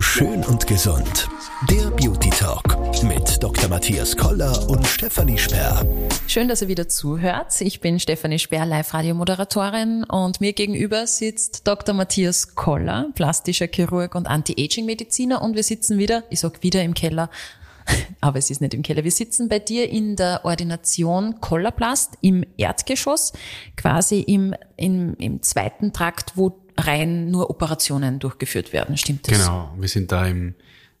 Schön und gesund. Der Beauty Talk mit Dr. Matthias Koller und Stefanie Sperr. Schön, dass ihr wieder zuhört. Ich bin Stefanie Sperr, Live-Radio-Moderatorin und mir gegenüber sitzt Dr. Matthias Koller, plastischer Chirurg und Anti-Aging-Mediziner und wir sitzen wieder, ich sag wieder im Keller, aber es ist nicht im Keller. Wir sitzen bei dir in der Ordination Kollerplast im Erdgeschoss, quasi im, im, im zweiten Trakt, wo rein nur Operationen durchgeführt werden. Stimmt das? Genau, wir sind da im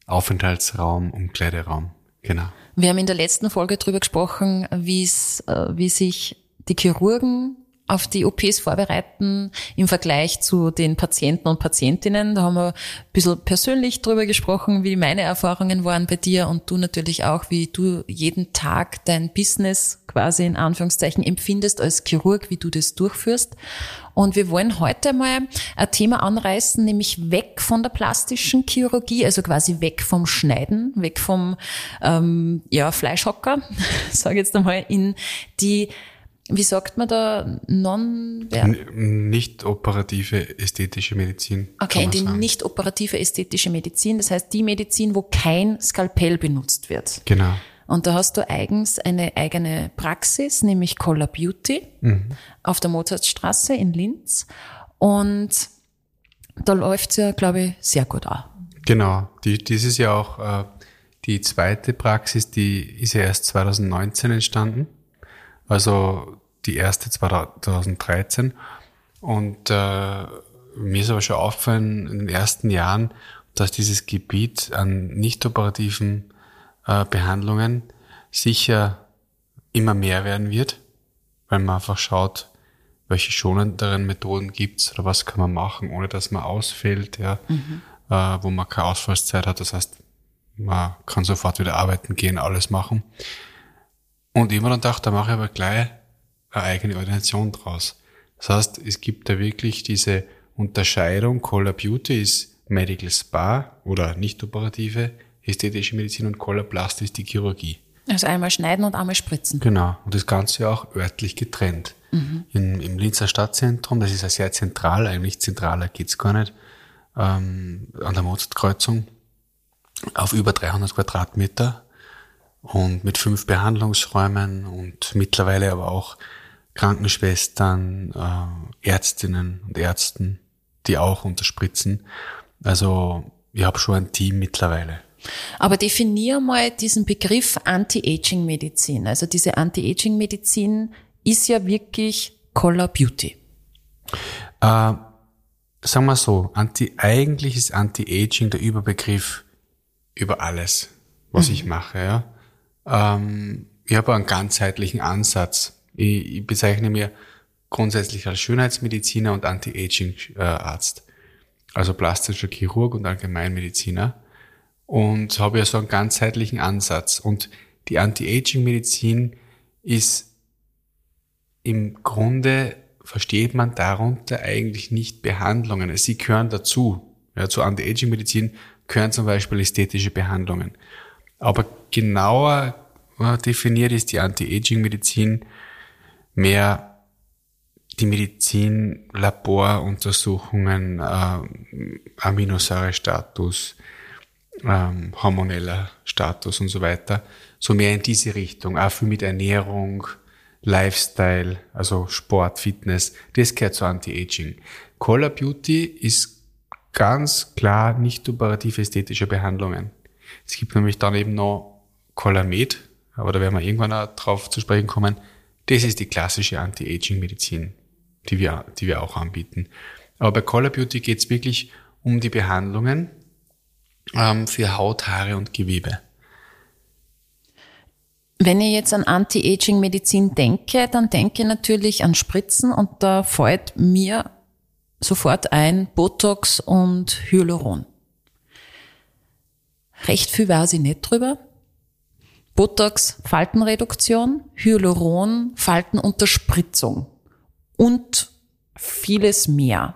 Aufenthaltsraum, Umkleideraum. Genau. Wir haben in der letzten Folge darüber gesprochen, wie es, äh, wie sich die Chirurgen auf die OPs vorbereiten im Vergleich zu den Patienten und Patientinnen. Da haben wir ein bisschen persönlich drüber gesprochen, wie meine Erfahrungen waren bei dir und du natürlich auch, wie du jeden Tag dein Business quasi in Anführungszeichen empfindest als Chirurg, wie du das durchführst. Und wir wollen heute mal ein Thema anreißen, nämlich weg von der plastischen Chirurgie, also quasi weg vom Schneiden, weg vom ähm, ja, Fleischhocker, sage jetzt einmal, in die wie sagt man da, non Nicht operative ästhetische Medizin. Okay, die nicht operative ästhetische Medizin, das heißt die Medizin, wo kein Skalpell benutzt wird. Genau. Und da hast du eigens eine eigene Praxis, nämlich Color Beauty mhm. auf der Mozartstraße in Linz. Und da läuft's ja, glaube ich, sehr gut an. Genau. Die, das ist ja auch äh, die zweite Praxis, die ist ja erst 2019 entstanden. Also die erste 2013. Und äh, mir ist aber schon aufgefallen in den ersten Jahren, dass dieses Gebiet an nicht operativen äh, Behandlungen sicher immer mehr werden wird, weil man einfach schaut, welche schonenderen Methoden gibt's oder was kann man machen, ohne dass man ausfällt, ja, mhm. äh, wo man keine Ausfallszeit hat. Das heißt, man kann sofort wieder arbeiten gehen, alles machen. Und immer dann dachte, da mache ich aber gleich eine eigene Ordination draus. Das heißt, es gibt da wirklich diese Unterscheidung, Color Beauty ist Medical Spa oder nicht operative ästhetische Medizin und Color Plast ist die Chirurgie. Also einmal schneiden und einmal spritzen. Genau. Und das Ganze auch örtlich getrennt. Mhm. In, Im Linzer Stadtzentrum, das ist ja sehr zentral, eigentlich zentraler geht's gar nicht, ähm, an der Mozartkreuzung, auf über 300 Quadratmeter und mit fünf Behandlungsräumen und mittlerweile aber auch Krankenschwestern, äh, Ärztinnen und Ärzten, die auch unterspritzen. Also ich habe schon ein Team mittlerweile. Aber definier mal diesen Begriff Anti-Aging-Medizin. Also diese Anti-Aging-Medizin ist ja wirklich Color Beauty. Äh, sagen wir so, anti, eigentlich ist Anti-Aging der Überbegriff über alles, was mhm. ich mache. Ja? Ähm, ich habe einen ganzheitlichen Ansatz. Ich, ich bezeichne mir grundsätzlich als Schönheitsmediziner und Anti-Aging-Arzt. Also plastischer Chirurg und Allgemeinmediziner. Und habe ja so einen ganzheitlichen Ansatz. Und die Anti-Aging-Medizin ist im Grunde, versteht man darunter eigentlich nicht Behandlungen. Sie gehören dazu. Ja, zur Anti-Aging-Medizin gehören zum Beispiel ästhetische Behandlungen. Aber genauer definiert ist die Anti-Aging-Medizin mehr die Medizin, Laboruntersuchungen, äh, Aminosäurestatus, ähm, hormoneller Status und so weiter. So mehr in diese Richtung, auch viel mit Ernährung, Lifestyle, also Sport, Fitness, das gehört zu Anti-Aging. Color Beauty ist ganz klar nicht operative ästhetische Behandlungen. Es gibt nämlich dann eben noch Colamed, aber da werden wir irgendwann auch drauf zu sprechen kommen. Das ist die klassische Anti-Aging-Medizin, die wir, die wir auch anbieten. Aber bei Color Beauty geht es wirklich um die Behandlungen ähm, für Haut, Haare und Gewebe. Wenn ich jetzt an Anti-Aging-Medizin denke, dann denke ich natürlich an Spritzen und da fällt mir sofort ein Botox und Hyaluron. Recht viel weiß ich nicht drüber. Botox Faltenreduktion, Hyaluron Faltenunterspritzung und vieles mehr.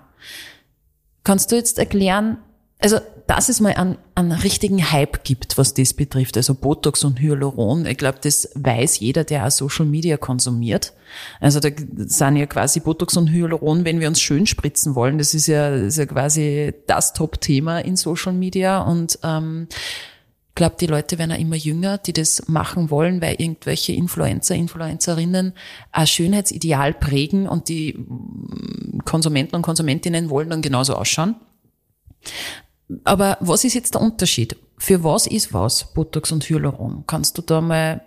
Kannst du jetzt erklären, also dass es mal einen, einen richtigen Hype gibt, was das betrifft, also Botox und Hyaluron, ich glaube, das weiß jeder, der auch Social Media konsumiert. Also da sind ja quasi Botox und Hyaluron, wenn wir uns schön spritzen wollen, das ist ja, das ist ja quasi das Top-Thema in Social Media und ähm, glaube, die Leute werden auch immer jünger, die das machen wollen, weil irgendwelche Influencer, Influencerinnen ein Schönheitsideal prägen und die Konsumenten und Konsumentinnen wollen dann genauso ausschauen. Aber was ist jetzt der Unterschied? Für was ist was, Botox und Hyaluron? Kannst du da mal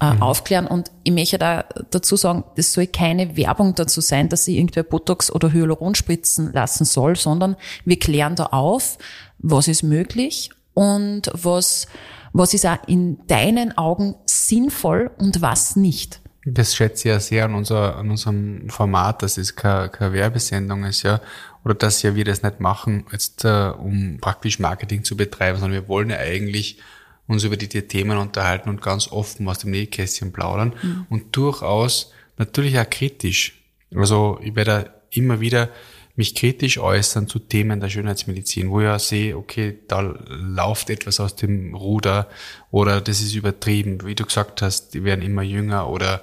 äh, mhm. aufklären? Und ich möchte da dazu sagen, das soll keine Werbung dazu sein, dass sie irgendwer Botox oder Hyaluron spritzen lassen soll, sondern wir klären da auf, was ist möglich und was, was ist auch in deinen Augen sinnvoll und was nicht. Das schätze ich ja sehr an, unser, an unserem Format, dass es keine, keine Werbesendung ist, ja oder dass ja wir das nicht machen, jetzt äh, um praktisch Marketing zu betreiben, sondern wir wollen ja eigentlich uns über die, die Themen unterhalten und ganz offen aus dem Nähkästchen plaudern mhm. und durchaus natürlich auch kritisch. Also ich werde immer wieder mich kritisch äußern zu Themen der Schönheitsmedizin, wo ich ja sehe, okay, da läuft etwas aus dem Ruder oder das ist übertrieben. Wie du gesagt hast, die werden immer jünger oder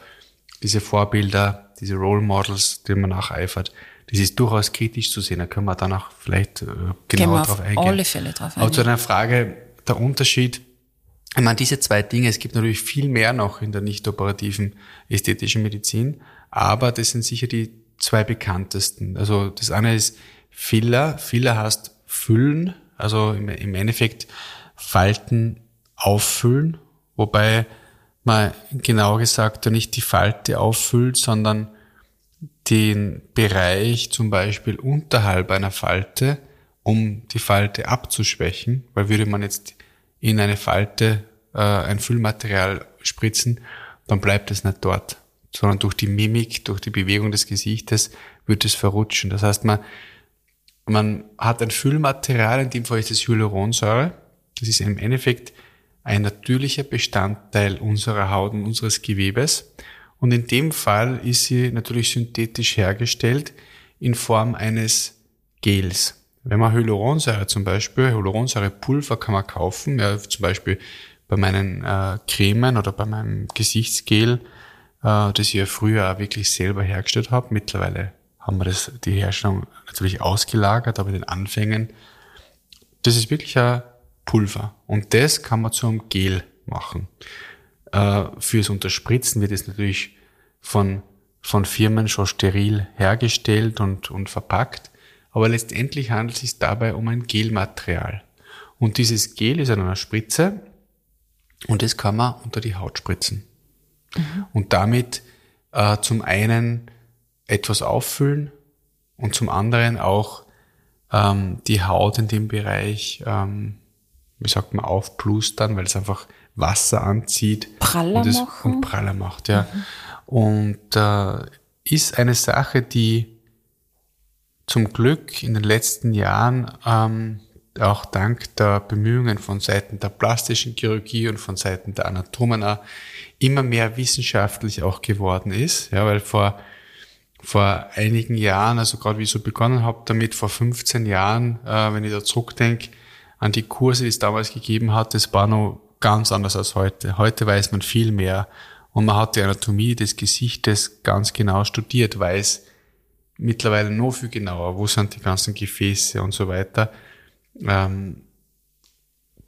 diese Vorbilder, diese Role Models, denen man nacheifert das ist durchaus kritisch zu sehen. Da können wir danach vielleicht äh, genauer drauf eingehen. alle Fälle drauf eingehen. Aber zu deiner Frage, der Unterschied, ich meine, diese zwei Dinge, es gibt natürlich viel mehr noch in der nicht operativen ästhetischen Medizin, aber das sind sicher die zwei bekanntesten. Also das eine ist Filler. Filler heißt füllen, also im, Endeffekt Falten auffüllen, wobei man genau gesagt nicht die Falte auffüllt, sondern den Bereich zum Beispiel unterhalb einer Falte, um die Falte abzuschwächen, weil würde man jetzt in eine Falte äh, ein Füllmaterial spritzen, dann bleibt es nicht dort, sondern durch die Mimik, durch die Bewegung des Gesichtes wird es verrutschen. Das heißt, man, man hat ein Füllmaterial, in dem Fall ist es Hyaluronsäure. Das ist im Endeffekt ein natürlicher Bestandteil unserer Haut und unseres Gewebes. Und in dem Fall ist sie natürlich synthetisch hergestellt in Form eines Gels. Wenn man Hyaluronsäure zum Beispiel, Hyaluronsäurepulver kann man kaufen, ja, zum Beispiel bei meinen äh, Cremen oder bei meinem Gesichtsgel, äh, das ich ja früher auch wirklich selber hergestellt habe. Mittlerweile haben wir das, die Herstellung natürlich ausgelagert, aber in den Anfängen, das ist wirklich ein Pulver. Und das kann man zu einem Gel machen. Äh, fürs Unterspritzen wird es natürlich von, von Firmen schon steril hergestellt und, und verpackt. Aber letztendlich handelt es sich dabei um ein Gelmaterial. Und dieses Gel ist an einer Spritze und das kann man unter die Haut spritzen. Mhm. Und damit äh, zum einen etwas auffüllen und zum anderen auch ähm, die Haut in dem Bereich, ähm, wie sagt man, aufplustern, weil es einfach Wasser anzieht. Praller und, es, machen. und praller macht, ja. Mhm. Und äh, ist eine Sache, die zum Glück in den letzten Jahren ähm, auch dank der Bemühungen von Seiten der plastischen Chirurgie und von Seiten der Anatomen immer mehr wissenschaftlich auch geworden ist. Ja, weil vor, vor einigen Jahren, also gerade wie ich so begonnen habe damit, vor 15 Jahren, äh, wenn ich da zurückdenke, an die Kurse, die es damals gegeben hat, das war noch ganz anders als heute. Heute weiß man viel mehr und man hat die Anatomie des Gesichtes ganz genau studiert, weiß mittlerweile noch viel genauer, wo sind die ganzen Gefäße und so weiter. Ähm,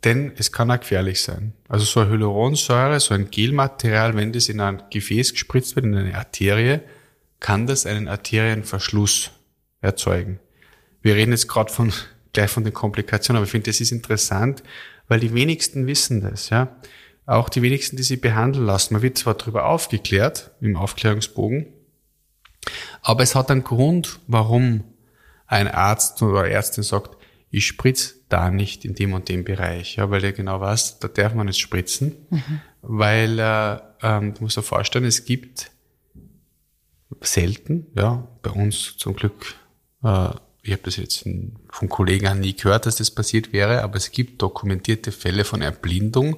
denn es kann auch gefährlich sein. Also so eine Hyaluronsäure, so ein Gelmaterial, wenn das in ein Gefäß gespritzt wird, in eine Arterie, kann das einen Arterienverschluss erzeugen. Wir reden jetzt gerade von gleich von den Komplikationen, aber ich finde, das ist interessant, weil die wenigsten wissen das, ja. Auch die wenigsten, die sie behandeln lassen. Man wird zwar darüber aufgeklärt im Aufklärungsbogen, aber es hat einen Grund, warum ein Arzt oder Ärztin sagt, ich spritze da nicht in dem und dem Bereich, ja, weil der genau weiß, da darf man nicht spritzen, mhm. weil äh, ähm, du musst dir vorstellen, es gibt selten, ja, bei uns zum Glück äh, ich habe das jetzt von Kollegen nie gehört, dass das passiert wäre, aber es gibt dokumentierte Fälle von Erblindung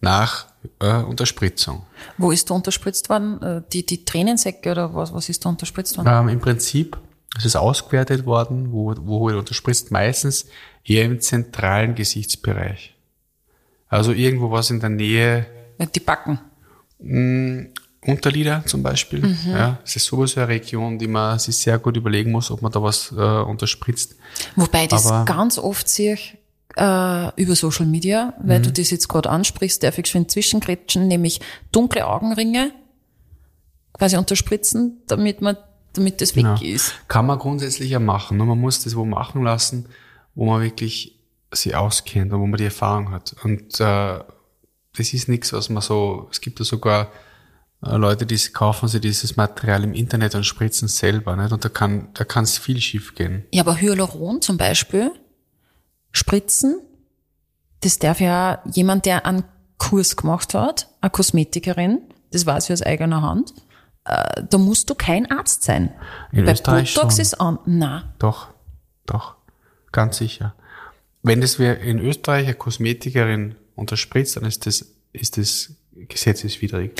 nach äh, Unterspritzung. Wo ist da unterspritzt worden? Äh, die, die Tränensäcke oder was, was ist da unterspritzt worden? Ähm, Im Prinzip Es ist ausgewertet worden, wo, wo wird unterspritzt, meistens eher im zentralen Gesichtsbereich. Also irgendwo was in der Nähe. Die Backen. Mh, Unterlider zum Beispiel. Mhm. Ja, es ist sowieso eine Region, die man sich sehr gut überlegen muss, ob man da was äh, unterspritzt. Wobei das Aber, ganz oft sehe ich äh, über Social Media, weil mhm. du das jetzt gerade ansprichst, darf ich schon zwischengrätschen, nämlich dunkle Augenringe quasi unterspritzen, damit man damit das weg genau. ist. Kann man grundsätzlich ja machen. Nur man muss das wo machen lassen, wo man wirklich sich auskennt und wo man die Erfahrung hat. Und äh, das ist nichts, was man so, es gibt ja sogar äh, Leute, die kaufen sich dieses Material im Internet und spritzen selber, nicht? Und da kann, da kann es viel schief gehen. Ja, aber Hyaluron zum Beispiel, spritzen, das darf ja jemand, der einen Kurs gemacht hat, eine Kosmetikerin, das weiß ich aus eigener Hand, äh, da musst du kein Arzt sein. In Bei Österreich Botox schon. ist an. Na. Doch, doch, ganz sicher. Wenn das wir in Österreich eine Kosmetikerin unterspritzt, dann ist das, ist das gesetzeswidrig.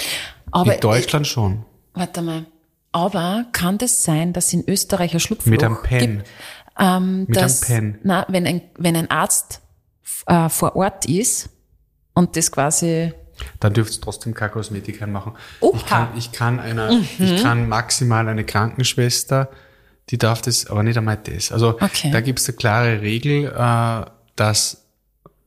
Aber in Deutschland ich, schon. Warte mal. Aber kann das sein, dass in Österreich ein Schlupfloch Mit einem Pen. gibt? Ähm, Mit dass, einem Pen. Na, wenn ein, wenn ein Arzt äh, vor Ort ist und das quasi dann dürft ihr trotzdem keine Kosmetik machen. Oha. Ich kann, ich kann einer, mhm. ich kann maximal eine Krankenschwester, die darf das, aber nicht einmal das. Also okay. da gibt es eine klare Regel, äh, dass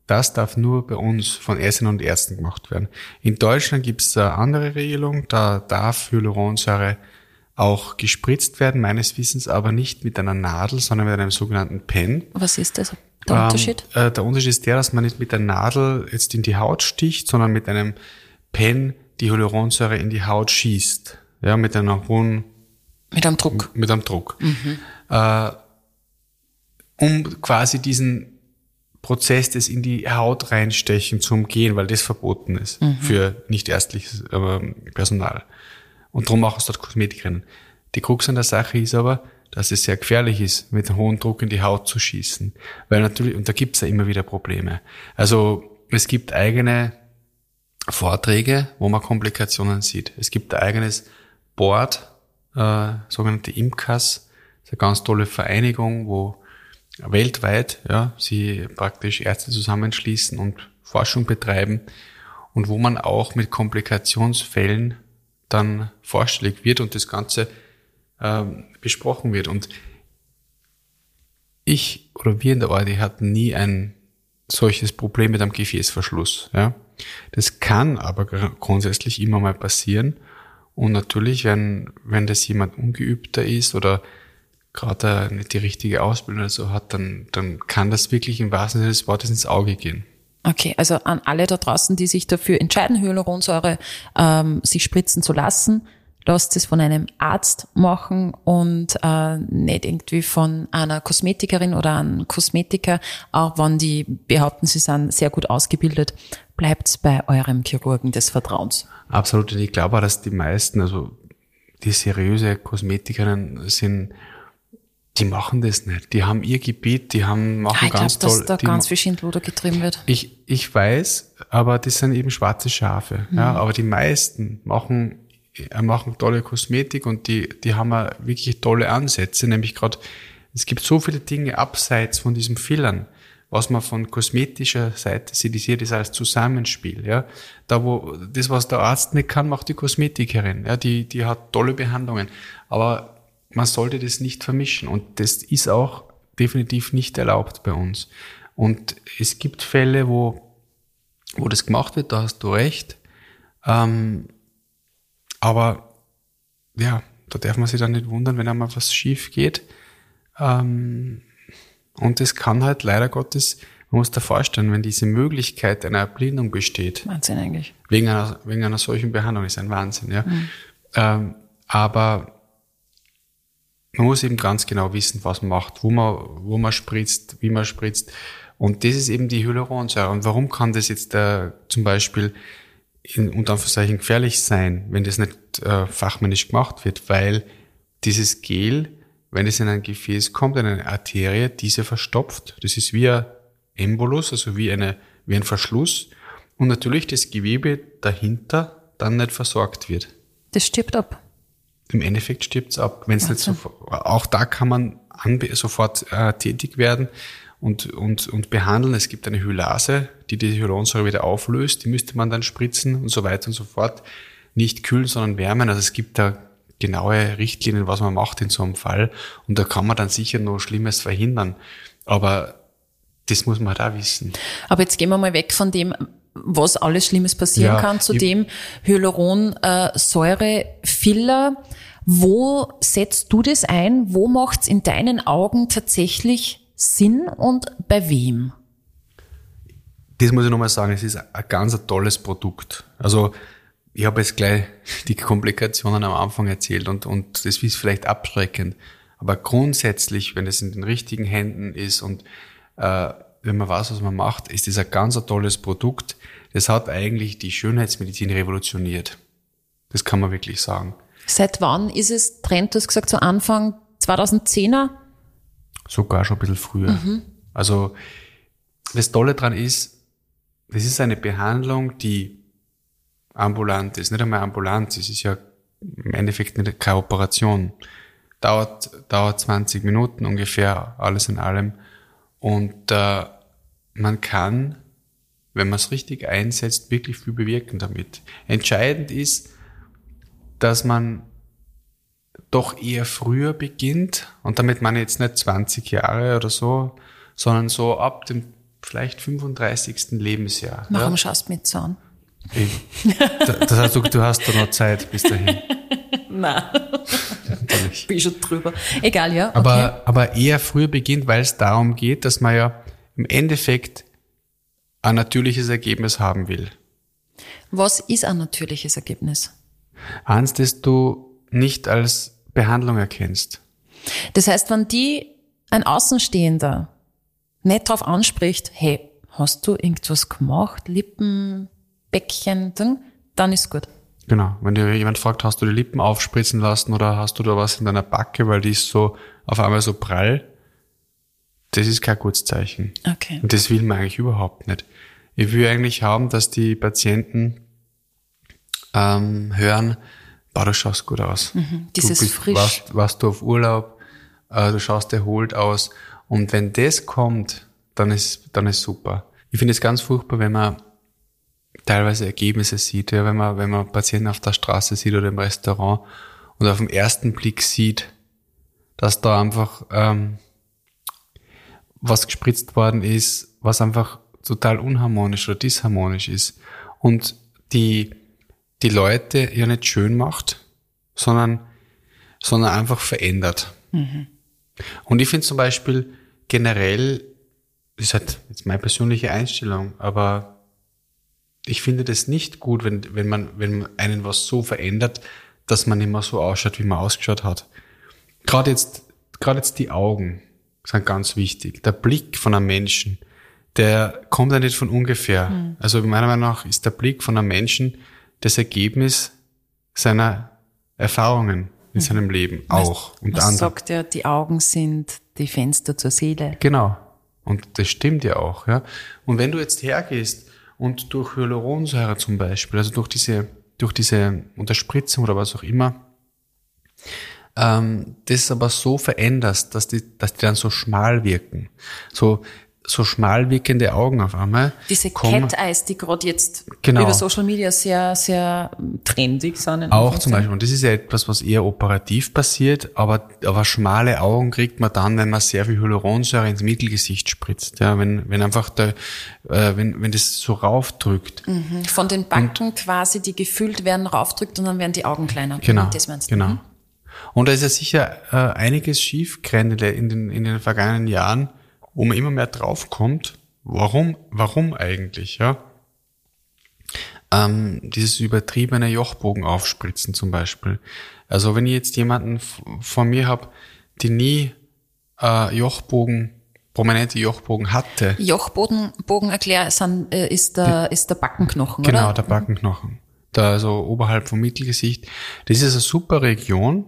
das darf nur bei uns von Ärztinnen und Ärzten gemacht werden. In Deutschland gibt es eine andere Regelung, da darf Hyaluronsäure auch gespritzt werden, meines Wissens aber nicht mit einer Nadel, sondern mit einem sogenannten Pen. Was ist das? Der ähm, Unterschied? Äh, der Unterschied ist der, dass man nicht mit der Nadel jetzt in die Haut sticht, sondern mit einem Pen die Hyaluronsäure in die Haut schießt. Ja, mit einer hohen... Mit einem Druck. Mit einem Druck. Mhm. Äh, um quasi diesen Prozess des in die Haut reinstechen zu umgehen, weil das verboten ist mhm. für nicht ärztliches äh, Personal. Und darum auch aus dort Kosmetikerinnen. Die Krux an der Sache ist aber, dass es sehr gefährlich ist, mit hohem Druck in die Haut zu schießen. Weil natürlich, und da gibt es ja immer wieder Probleme. Also es gibt eigene Vorträge, wo man Komplikationen sieht. Es gibt ein eigenes Board, äh, sogenannte IMCAS, das ist eine ganz tolle Vereinigung, wo weltweit ja, sie praktisch Ärzte zusammenschließen und Forschung betreiben und wo man auch mit Komplikationsfällen dann vorstellig wird und das Ganze ähm, besprochen wird. Und ich oder wir in der Orde hatten nie ein solches Problem mit einem Gefäßverschluss. Ja. Das kann aber grundsätzlich immer mal passieren. Und natürlich, wenn, wenn das jemand ungeübter ist oder gerade nicht die richtige Ausbildung oder so hat, dann, dann kann das wirklich im wahrsten Sinne des Wortes ins Auge gehen. Okay, also an alle da draußen, die sich dafür entscheiden, Hyaluronsäure ähm, sich spritzen zu lassen, lasst es von einem Arzt machen und äh, nicht irgendwie von einer Kosmetikerin oder einem Kosmetiker, auch wenn die behaupten, sie sind sehr gut ausgebildet, bleibt bei eurem Chirurgen des Vertrauens. Absolut, ich glaube auch, dass die meisten, also die seriöse Kosmetikerinnen sind die machen das nicht. Die haben ihr Gebiet, die haben, machen ja, ich ganz glaub, toll. dass da ganz viel Schindluder getrieben wird. Ich, ich weiß, aber das sind eben schwarze Schafe. Mhm. Ja, aber die meisten machen, äh, machen tolle Kosmetik und die, die haben wirklich tolle Ansätze, nämlich gerade, es gibt so viele Dinge abseits von diesem Fillern, was man von kosmetischer Seite sieht, ist jedes als Zusammenspiel, ja. Da wo, das, was der Arzt nicht kann, macht die Kosmetikerin, ja, die, die hat tolle Behandlungen. Aber man sollte das nicht vermischen und das ist auch definitiv nicht erlaubt bei uns. Und es gibt Fälle, wo, wo das gemacht wird, da hast du recht. Ähm, aber ja, da darf man sich dann nicht wundern, wenn einmal was schief geht. Ähm, und es kann halt leider Gottes, man muss da vorstellen, wenn diese Möglichkeit einer Erblindung besteht. Wahnsinn eigentlich. Wegen einer, wegen einer solchen Behandlung ist ein Wahnsinn, ja. Mhm. Ähm, aber man muss eben ganz genau wissen, was man macht, wo man, wo man spritzt, wie man spritzt. Und das ist eben die Hyaluronsäure. Und warum kann das jetzt äh, zum Beispiel in unter Anführungszeichen gefährlich sein, wenn das nicht äh, fachmännisch gemacht wird? Weil dieses Gel, wenn es in ein Gefäß kommt, in eine Arterie, diese verstopft. Das ist wie ein Embolus, also wie, eine, wie ein Verschluss. Und natürlich das Gewebe dahinter dann nicht versorgt wird. Das stirbt ab. Im Endeffekt stirbt's ab. Wenn es nicht so, auch da kann man sofort äh, tätig werden und, und, und behandeln. Es gibt eine Hylase, die die Hyaluronsäure wieder auflöst. Die müsste man dann spritzen und so weiter und so fort. Nicht kühlen, sondern wärmen. Also es gibt da genaue Richtlinien, was man macht in so einem Fall. Und da kann man dann sicher noch Schlimmes verhindern. Aber das muss man halt auch wissen. Aber jetzt gehen wir mal weg von dem, was alles Schlimmes passieren Ja, kann, zu ich- dem Hyaluronsäure-Filler. Wo setzt du das ein? Wo macht's in deinen Augen tatsächlich Sinn und bei wem? das muss ich nochmal sagen, es ist ein ganz tolles Produkt. Also ich habe jetzt gleich die Komplikationen am Anfang erzählt und, und das ist vielleicht abschreckend. Aber grundsätzlich, wenn es in den richtigen Händen ist und äh, wenn man weiß, was man macht, ist das ein ganz ein tolles Produkt. Das hat eigentlich die Schönheitsmedizin revolutioniert. Das kann man wirklich sagen. Seit wann ist es Trend? Du hast gesagt, so Anfang 2010er? Sogar schon ein bisschen früher. Also das Tolle dran ist, das ist eine Behandlung, die ambulant ist. Nicht einmal ambulant, es ist ja im Endeffekt nicht keine Operation. Dauert, dauert 20 Minuten ungefähr, alles in allem. Und äh, man kann, wenn man es richtig einsetzt, wirklich viel bewirken damit. Entscheidend ist, dass man doch eher früher beginnt. Und damit meine ich jetzt nicht 20 Jahre oder so, sondern so ab dem vielleicht 35. Lebensjahr. Warum Ja? schaust du mich so an? Ich, das heißt, du, du hast da noch Zeit bis dahin. Nein, Natürlich. bin schon drüber. Egal, ja. Okay. Aber, aber eher früher beginnt, weil es darum geht, dass man ja im Endeffekt ein natürliches Ergebnis haben will. Was ist ein natürliches Ergebnis? Eins, das du nicht als Behandlung erkennst. Das heißt, wenn die ein Außenstehender nicht drauf anspricht, hey, hast du irgendwas gemacht, Lippen, Bäckchen, dann ist gut. Genau. Wenn dir jemand fragt, hast du die Lippen aufspritzen lassen oder hast du da was in deiner Backe, weil die ist so auf einmal so prall, das ist kein gutes Zeichen. Okay. Und das will man eigentlich überhaupt nicht. Ich will eigentlich haben, dass die Patienten ähm, hören, boah, du schaust gut aus. Mhm. dieses du bist, frisch. Warst, warst du auf Urlaub, äh, du schaust erholt aus. Und wenn das kommt, dann ist, dann ist super. Ich finde es ganz furchtbar, wenn man teilweise Ergebnisse sieht, ja, wenn man, wenn man Patienten auf der Straße sieht oder im Restaurant und auf den ersten Blick sieht, dass da einfach ähm, was gespritzt worden ist, was einfach total unharmonisch oder disharmonisch ist und die die Leute ja nicht schön macht, sondern sondern einfach verändert. Und ich finde zum Beispiel generell, das ist halt jetzt meine persönliche Einstellung, aber ich finde das nicht gut, wenn, wenn man, wenn man einen was so verändert, dass man immer so ausschaut, wie man ausgeschaut hat. Gerade jetzt, gerade jetzt die Augen sind ganz wichtig. Der Blick von einem Menschen, der kommt ja nicht von ungefähr. Also meiner Meinung nach ist der Blick von einem Menschen das Ergebnis seiner Erfahrungen in seinem Leben auch. Unter Man anderem. sagt ja, die Augen sind die Fenster zur Seele. Genau. Und das stimmt ja auch, ja. Und wenn du jetzt hergehst und durch Hyaluronsäure zum Beispiel, also durch diese, durch diese Unterspritzung oder was auch immer, ähm, das aber so veränderst, dass die, dass die dann so schmal wirken. So, so schmal wirkende Augen auf einmal. Diese kommen- Cat Eyes, die gerade jetzt Genau. über Social Media sehr, sehr trendig sind. in Auch zum. Beispiel, und das ist ja etwas, was eher operativ passiert, aber, aber schmale Augen kriegt man dann, wenn man sehr viel Hyaluronsäure ins Mittelgesicht spritzt. Ja, wenn, wenn einfach der, äh, wenn, wenn das so raufdrückt. Von den Backen quasi, die gefüllt werden, raufdrückt und dann werden die Augen kleiner. Genau. Das meinst du? genau. Mhm. Und da ist ja sicher äh, einiges schief in den, in den vergangenen Jahren, wo man immer mehr draufkommt. Warum, warum eigentlich, ja? Ähm, dieses übertriebene Jochbogen aufspritzen zum Beispiel. Also wenn ich jetzt jemanden vor mir habe, die nie äh, Jochbogen, prominente Jochbogen hatte, Jochbogen, Bogen erklär, sind, äh, ist der, ist der Backenknochen, Genau, oder? der Backenknochen. Da also oberhalb vom Mittelgesicht. Das ist eine super Region.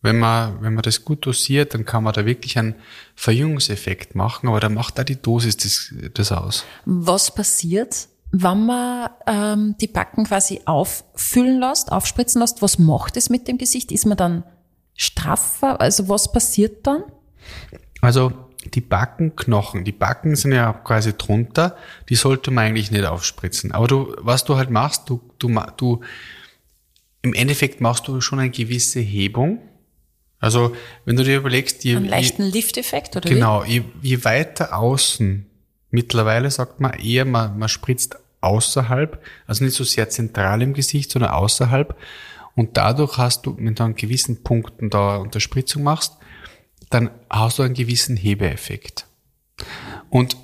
Wenn man, wenn man das gut dosiert, dann kann man da wirklich einen Verjüngungseffekt machen, aber da macht da die Dosis das, das aus. Was passiert, wenn man ähm, die Backen quasi auffüllen lässt, aufspritzen lässt, was macht es mit dem Gesicht? Ist man dann straffer? Also was passiert dann? Also die Backenknochen, die Backen sind ja quasi drunter, die sollte man eigentlich nicht aufspritzen. Aber du, was du halt machst, du, du, du, im Endeffekt machst du schon eine gewisse Hebung. Also wenn du dir überlegst, je, einen leichten Lifteffekt oder genau, je, je weiter außen mittlerweile sagt man eher, man, man spritzt außerhalb, also nicht so sehr zentral im Gesicht, sondern außerhalb. Und dadurch hast du, wenn du an gewissen Punkten da Unterspritzung machst, dann hast du einen gewissen Hebeeffekt. Und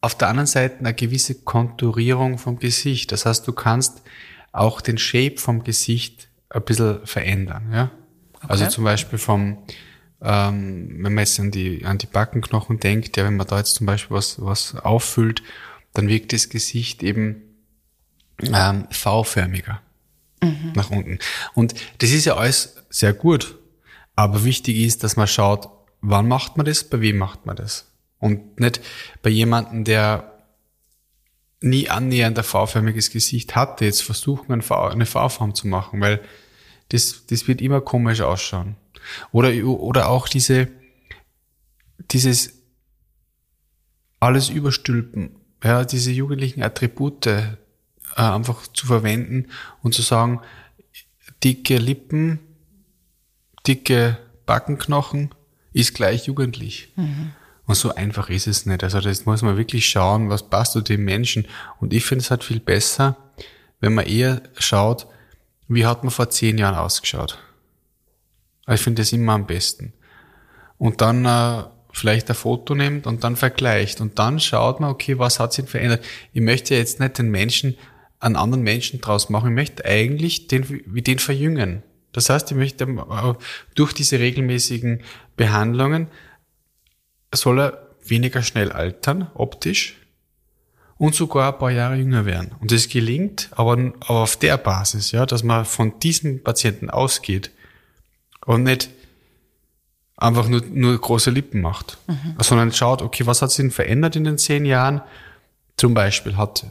auf der anderen Seite eine gewisse Konturierung vom Gesicht. Das heißt, du kannst auch den Shape vom Gesicht ein bisschen verändern. Ja? Okay. Also zum Beispiel vom, ähm, wenn man jetzt an die, an die Backenknochen denkt, ja, wenn man da jetzt zum Beispiel was, was auffüllt, dann wirkt das Gesicht eben ähm, V-förmiger mhm. nach unten. Und das ist ja alles sehr gut. Aber wichtig ist, dass man schaut, wann macht man das, bei wem macht man das. Und nicht bei jemandem, der nie annähernd ein V-förmiges Gesicht hatte, jetzt versuchen, eine V-Form zu machen, weil das, das wird immer komisch ausschauen. Oder, oder auch diese, dieses alles überstülpen, ja, diese jugendlichen Attribute äh, einfach zu verwenden und zu sagen, dicke Lippen, dicke Backenknochen ist gleich jugendlich. Mhm. Und so einfach ist es nicht. Also das muss man wirklich schauen, was passt zu dem Menschen. Und ich finde es halt viel besser, wenn man eher schaut, wie hat man vor zehn Jahren ausgeschaut. Also ich finde das immer am besten. Und dann äh, vielleicht ein Foto nimmt und dann vergleicht. Und dann schaut man, okay, was hat sich verändert. Ich möchte jetzt nicht den Menschen, einen anderen Menschen draus machen. Ich möchte eigentlich den, wie den verjüngen. Das heißt, ich möchte äh, durch diese regelmäßigen Behandlungen soll er weniger schnell altern, optisch, und sogar ein paar Jahre jünger werden. Und das gelingt, aber, aber auf der Basis, ja, dass man von diesem Patienten ausgeht und nicht einfach nur, nur große Lippen macht, mhm. sondern schaut, okay, was hat sich denn verändert in den zehn Jahren? Zum Beispiel hat,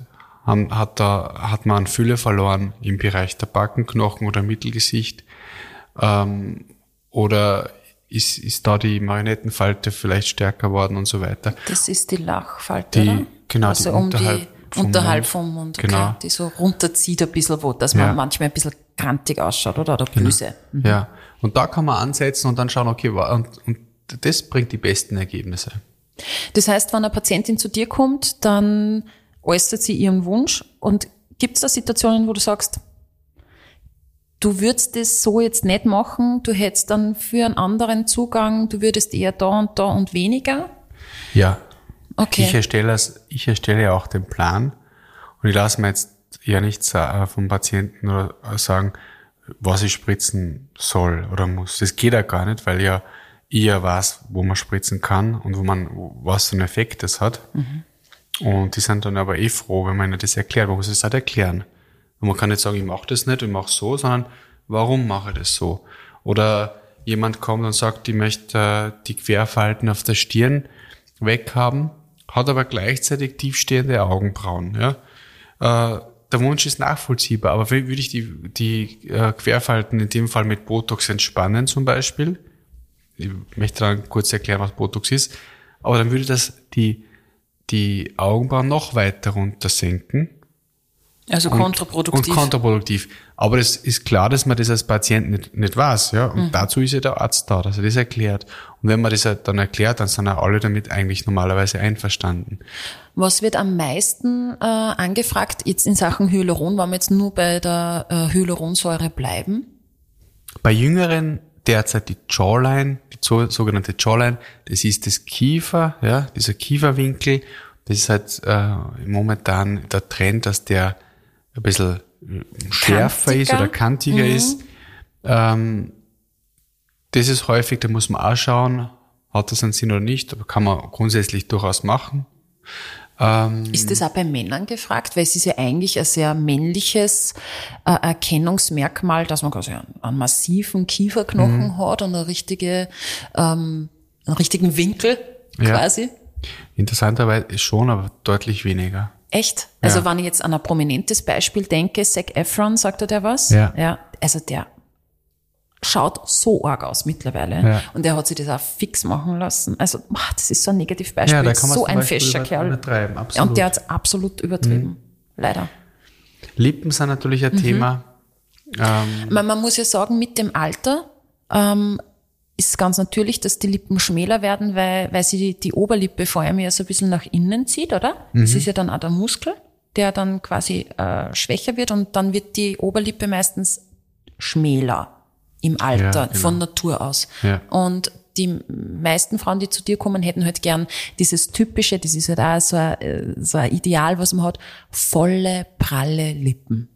hat, da, hat man Fülle verloren im Bereich der Backenknochen oder Mittelgesicht ähm, oder ist, ist da die Marionettenfalte vielleicht stärker geworden und so weiter. Das ist die Lachfalte, die, oder? Genau, also die um unterhalb, die, vom, unterhalb vom Mund, okay, genau. die so runterzieht ein bisschen wo, dass man ja. manchmal ein bisschen grantig ausschaut, oder? Oder genau. böse. Genau. Mhm. Ja, und da kann man ansetzen und dann schauen, okay, und, und das bringt die besten Ergebnisse. Das heißt, wenn eine Patientin zu dir kommt, dann äußert sie ihren Wunsch und gibt es da Situationen, wo du sagst, du würdest das so jetzt nicht machen, du hättest dann für einen anderen Zugang, du würdest eher da und da und weniger? Ja. Okay. Ich erstelle, ich erstelle ja auch den Plan und ich lasse mir jetzt ja nicht vom Patienten oder sagen, was ich spritzen soll oder muss. Das geht ja gar nicht, weil ja ich ja weiß, wo man spritzen kann und wo man, was für einen Effekt das hat. Mhm. Und die sind dann aber eh froh, wenn man ihnen das erklärt. Man muss es halt erklären. Und man kann nicht sagen, ich mache das nicht, ich mache so, sondern warum mache ich das so? Oder jemand kommt und sagt, ich möchte äh, die Querfalten auf der Stirn weghaben, hat aber gleichzeitig tiefstehende Augenbrauen. Ja? Äh, der Wunsch ist nachvollziehbar, aber würde ich die, die äh, Querfalten in dem Fall mit Botox entspannen zum Beispiel, ich möchte dann kurz erklären, was Botox ist, aber dann würde das die, die Augenbrauen noch weiter runter senken also kontraproduktiv. Und, kontraproduktiv. Aber es ist klar, dass man das als Patient nicht, nicht weiß, ja. Und mhm. dazu ist ja der Arzt da, dass er das erklärt. Und wenn man das halt dann erklärt, dann sind ja alle damit eigentlich normalerweise einverstanden. Was wird am meisten äh, angefragt jetzt in Sachen Hyaluron, wenn wir jetzt nur bei der äh, Hyaluronsäure bleiben? Bei Jüngeren derzeit die Jawline, die sogenannte Jawline, das ist das Kiefer, ja, dieser Kieferwinkel. Das ist halt äh, momentan der Trend, dass der ein bisschen schärfer kantiger. ist oder kantiger mhm. ist. Ähm, das ist häufig, da muss man auch schauen, hat das einen Sinn oder nicht, aber kann man grundsätzlich durchaus machen. Ähm, ist das auch bei Männern gefragt? Weil es ist ja eigentlich ein sehr männliches äh, Erkennungsmerkmal, dass man quasi einen, einen massiven Kieferknochen mhm. hat und eine richtige, ähm, einen richtigen Winkel quasi. Ja. Interessanterweise schon, aber deutlich weniger. Echt? Also Ja. wenn ich jetzt an ein prominentes Beispiel denke, Zac Efron, sagt er der was? Ja. ja. Also der schaut so arg aus mittlerweile. Ja. Und er hat sich das auch fix machen lassen. Also, ah, das ist so ein Negativbeispiel. Ja, da kann man so ein fescher Kerl. übertreiben, absolut. Mhm. Und der hat es absolut übertrieben. Leider. Lippen sind natürlich Mhm. ein Thema. Ähm, Man, man muss ja sagen, mit dem Alter ähm, ist ganz natürlich, dass die Lippen schmäler werden, weil, weil sie die, die Oberlippe vor allem ja so ein bisschen nach innen zieht, oder? Das ist ja dann auch der Muskel, der dann quasi äh, schwächer wird und dann wird die Oberlippe meistens schmäler im Alter Ja, genau. von Natur aus. Ja. Und die meisten Frauen, die zu dir kommen, hätten halt gern dieses typische, das ist halt auch so ein, äh, so ein Ideal, was man hat, volle, pralle Lippen.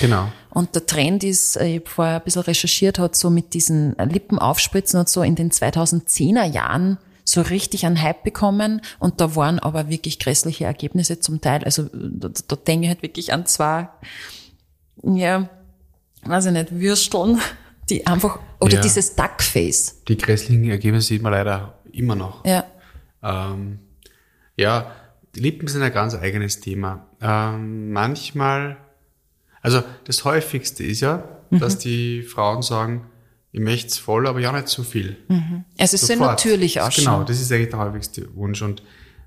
Genau. Und der Trend ist, äh, ich habe vorher ein bisschen recherchiert, hat so mit diesen Lippenaufspritzen hat so in den 2010er Jahren so richtig einen Hype bekommen und da waren aber wirklich grässliche Ergebnisse zum Teil. Also da, da denke ich halt wirklich an zwei, ja, weiß ich nicht, Würsteln, die einfach, oder Ja. dieses Duckface. Die grässlichen Ergebnisse sieht man leider immer noch. Ja. Ähm, ja, die Lippen sind ein ganz eigenes Thema. Ähm, manchmal, also das häufigste ist ja, Mhm. dass die Frauen sagen, ich möchte es voll, aber ja nicht zu viel. Also es soll Sofort. natürlich Das- ausschauen. Genau, das ist eigentlich der häufigste Wunsch und,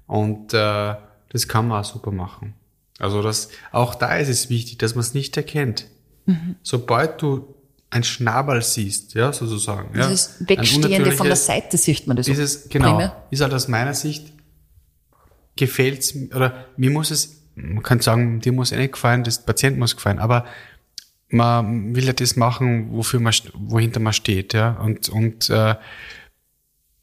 und äh, das kann man auch super machen. Also das, auch da ist es wichtig, dass man es nicht erkennt. Mhm. Sobald du ein Schnabel siehst, ja, sozusagen. ja, Dieses ein Wegstehende von der Seite sieht man das. dieses, genau, primär. ist halt aus meiner Sicht, gefällt's mir- oder mir muss es, man kann sagen, dir muss eh nicht gefallen, das Patient muss gefallen, aber man will ja das machen, wofür man, wohinter man steht, ja, und, und, äh,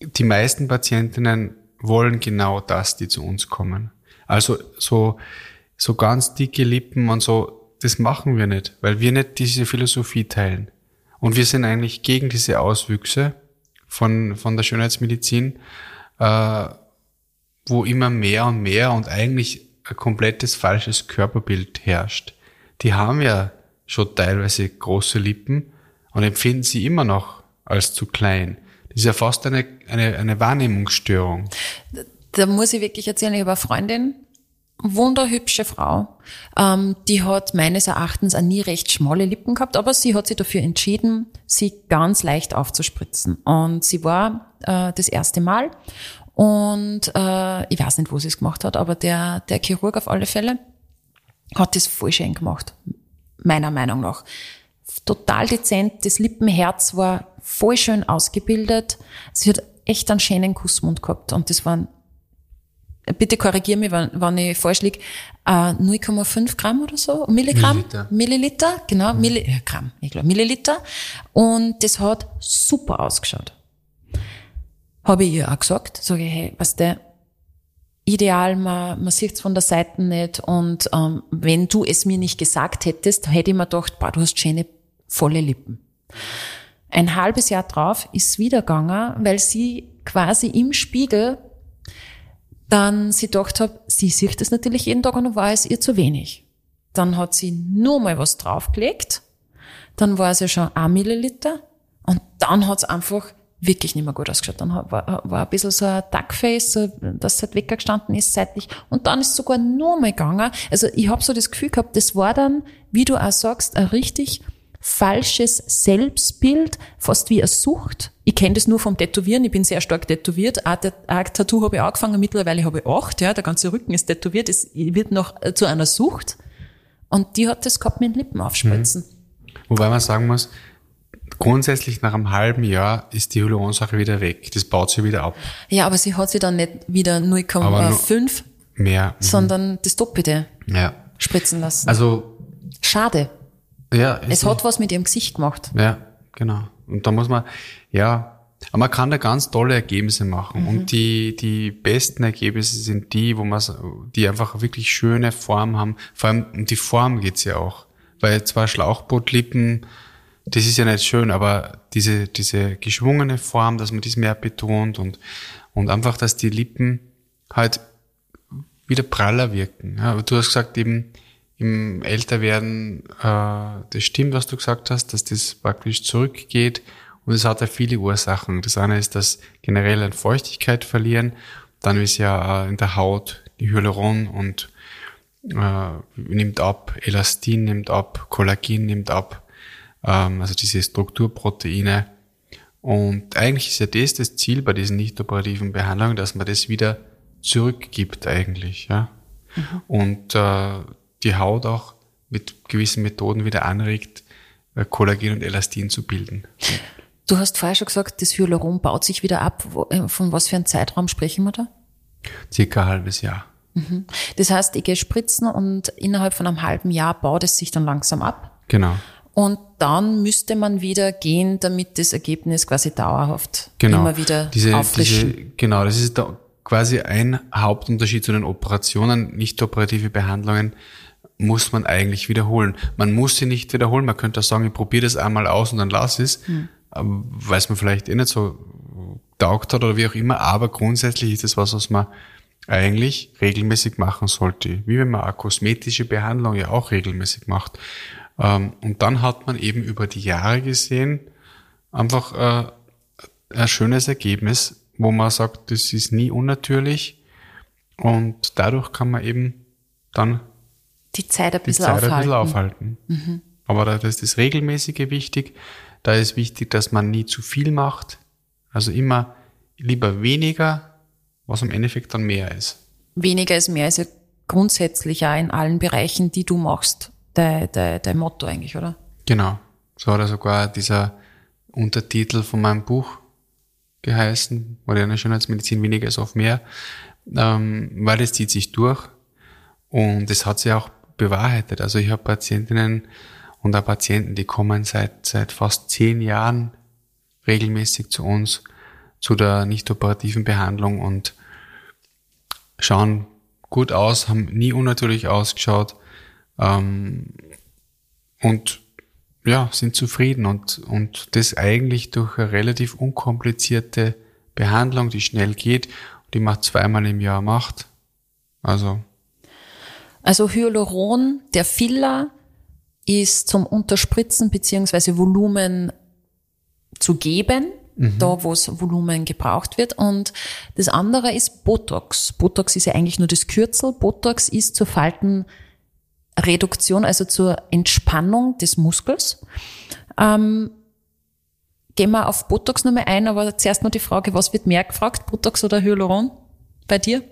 die meisten Patientinnen wollen genau das, die zu uns kommen. Also, so, so ganz dicke Lippen und so, das machen wir nicht, weil wir nicht diese Philosophie teilen. Und wir sind eigentlich gegen diese Auswüchse von, von der Schönheitsmedizin, äh, wo immer mehr und mehr und eigentlich ein komplettes falsches Körperbild herrscht. Die haben ja schon teilweise große Lippen und empfinden sie immer noch als zu klein. Das ist ja fast eine, eine, eine Wahrnehmungsstörung. da muss ich wirklich erzählen, ich habe eine Freundin, wunderhübsche Frau, ähm, die hat meines Erachtens auch nie recht schmale Lippen gehabt, aber sie hat sich dafür entschieden, sie ganz leicht aufzuspritzen. Und sie war äh, das erste Mal und äh, ich weiß nicht, wo sie es gemacht hat, aber der, der Chirurg auf alle Fälle hat das voll schön gemacht, meiner Meinung nach. Total dezent, das Lippenherz war voll schön ausgebildet. Sie hat echt einen schönen Kussmund gehabt und das waren bitte korrigier mich, wenn, wenn ich falsch liege, äh, 0,5 Gramm oder so, Milligramm, Milliliter. Milliliter, genau, Milli, äh, Gramm, ich glaube, Milliliter. Und das hat super ausgeschaut. Habe ich ihr auch gesagt, sage ich, hey, was der ideal, man, man sieht's von der Seite nicht und ähm, wenn du es mir nicht gesagt hättest, hätte ich mir gedacht, boah, du hast schöne, volle Lippen. Ein halbes Jahr drauf ist wieder gegangen, weil sie quasi im Spiegel dann sie gedacht hat, sie sieht das natürlich jeden Tag und war es ihr zu wenig. Dann hat sie nur mal was draufgelegt, dann war es ja schon ein Milliliter und dann hat es einfach wirklich nicht mehr gut ausgeschaut. Dann war, war ein bisschen so ein Duckface, so, das halt weggestanden ist seitlich und dann ist sogar nur mal gegangen. Also ich habe so das Gefühl gehabt, das war dann, wie du auch sagst, ein richtig falsches Selbstbild, fast wie eine Sucht. Ich kenne das nur vom Tätowieren, ich bin sehr stark tätowiert. Ein, Tat- ein Tattoo habe ich angefangen, mittlerweile habe ich acht, ja, der ganze Rücken ist tätowiert, es wird noch äh, zu einer Sucht. Und die hat das gehabt mit den Lippen aufspritzen. Wobei man sagen muss, grundsätzlich nach einem halben Jahr ist die Hyaluronsache wieder weg. Das baut sich wieder ab. Ja, aber sie hat sich dann nicht wieder 0,5, Mehr. sondern das Doppelte Ja. spritzen lassen. Also, Schade. ja. Es hat was mit ihrem Gesicht gemacht. Ja, genau. Und da muss man, ja, aber man kann da ganz tolle Ergebnisse machen. Und die, die besten Ergebnisse sind die, wo man, die einfach wirklich schöne Form haben. Vor allem um die Form geht's ja auch. Weil zwar Schlauchbootlippen, das ist ja nicht schön, aber diese, diese geschwungene Form, dass man das mehr betont und, und einfach, dass die Lippen halt wieder praller wirken. Ja, aber du hast gesagt, eben im Älterwerden, äh, das stimmt, was du gesagt hast, dass das praktisch zurückgeht und es hat ja viele Ursachen. Das eine ist, dass generell an Feuchtigkeit verlieren, dann ist ja äh, in der Haut die Hyaluron und äh, nimmt ab, Elastin nimmt ab, Kollagen nimmt ab, ähm, also diese Strukturproteine. Und eigentlich ist ja das das Ziel bei diesen nicht operativen Behandlungen, dass man das wieder zurückgibt eigentlich, ja. Mhm. Und äh, die Haut auch mit gewissen Methoden wieder anregt, äh, Kollagen und Elastin zu bilden. Du hast vorher schon gesagt, das Hyaluron baut sich wieder ab. Äh, von was für einem Zeitraum sprechen wir da? Circa ein halbes Jahr. Mhm. Das heißt, ich gehe spritzen und innerhalb von einem halben Jahr baut es sich dann langsam ab. Genau. Und dann müsste man wieder gehen, damit das Ergebnis quasi dauerhaft genau. immer wieder diese, auffrischen. Diese, genau, das ist da quasi ein Hauptunterschied zu den Operationen. Nicht operative Behandlungen muss man eigentlich wiederholen. Man muss sie nicht wiederholen. Man könnte auch sagen, ich probiere das einmal aus und dann lass es, hm. weil es mir vielleicht eh nicht so taugt hat oder wie auch immer. Aber grundsätzlich ist das was, was man eigentlich regelmäßig machen sollte. Wie wenn man eine kosmetische Behandlung ja auch regelmäßig macht. Ähm, und dann hat man eben über die Jahre gesehen einfach äh, ein schönes Ergebnis, wo man sagt, das ist nie unnatürlich und dadurch kann man eben dann die Zeit ein bisschen, Zeit aufhalten. Ein bisschen aufhalten. Mhm. Aber da ist das Regelmäßige wichtig. Da ist wichtig, dass man nie zu viel macht. Also immer lieber weniger, was im Endeffekt dann mehr ist. Weniger ist mehr ist ja grundsätzlich ja in allen Bereichen, die du machst, dein, dein, dein Motto eigentlich, oder? Genau. So hat er sogar dieser Untertitel von meinem Buch geheißen, moderne Schönheitsmedizin weniger ist auf mehr, ähm, weil es zieht sich durch und es hat sich auch bewahrheitet. Also ich habe Patientinnen und auch Patienten, die kommen seit, seit fast zehn Jahren regelmäßig zu uns, zu der nicht operativen Behandlung und schauen gut aus, haben nie unnatürlich ausgeschaut ähm, und ja, sind zufrieden und, und das eigentlich durch eine relativ unkomplizierte Behandlung, die schnell geht die man zweimal im Jahr macht. Also. Also Hyaluron, der Filler, ist zum Unterspritzen beziehungsweise Volumen zu geben, mhm. da wo es Volumen gebraucht wird. Und das andere ist Botox. Botox ist ja eigentlich nur das Kürzel. Botox ist zur Falten Reduktion, also zur Entspannung des Muskels. Ähm, gehen wir auf Botox nochmal ein, aber zuerst noch die Frage, was wird mehr gefragt, Botox oder Hyaluron bei dir?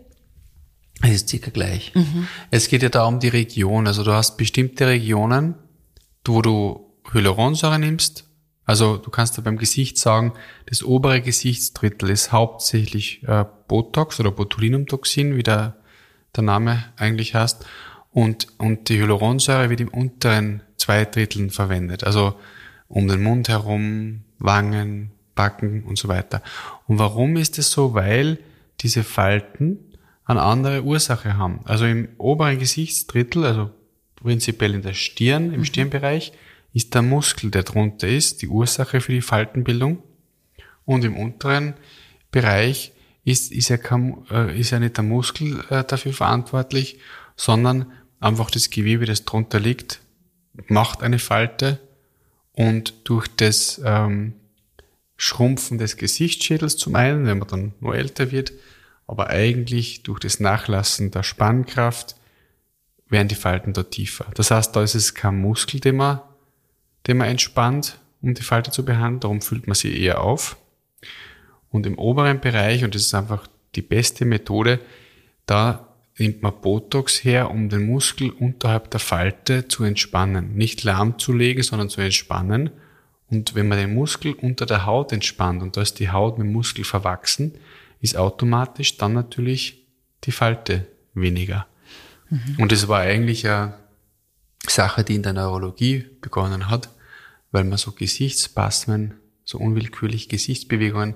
Es ist circa gleich. Mhm. Es geht ja da um die Region. Also du hast bestimmte Regionen, wo du Hyaluronsäure nimmst. Also du kannst da beim Gesicht sagen, das obere Gesichtsdrittel ist hauptsächlich äh, Botox oder Botulinumtoxin, wie der, der Name eigentlich heißt. Und, und die Hyaluronsäure wird im unteren zwei Dritteln verwendet. Also um den Mund herum, Wangen, Backen und so weiter. Und warum ist es so? Weil diese Falten eine andere Ursache haben. Also im oberen Gesichtsdrittel, also prinzipiell in der Stirn, im mhm. Stirnbereich, ist der Muskel, der drunter ist, die Ursache für die Faltenbildung. Und im unteren Bereich ist, ist, ja, kaum, äh, ist ja nicht der Muskel äh, dafür verantwortlich, sondern einfach das Gewebe, das drunter liegt, macht eine Falte und durch das ähm, Schrumpfen des Gesichtsschädels zum einen, wenn man dann nur älter wird, aber eigentlich durch das Nachlassen der Spannkraft werden die Falten dort tiefer. Das heißt, da ist es kein Muskel, den man, den man entspannt, um die Falte zu behandeln, darum füllt man sie eher auf. Und im oberen Bereich, und das ist einfach die beste Methode, da nimmt man Botox her, um den Muskel unterhalb der Falte zu entspannen. Nicht lahmzulegen, sondern zu entspannen. Und wenn man den Muskel unter der Haut entspannt und da ist die Haut mit dem Muskel verwachsen, ist automatisch dann natürlich die Falte weniger. Mhm. Und das war eigentlich eine Sache, die in der Neurologie begonnen hat, weil man so Gesichtsspasmen, so unwillkürlich Gesichtsbewegungen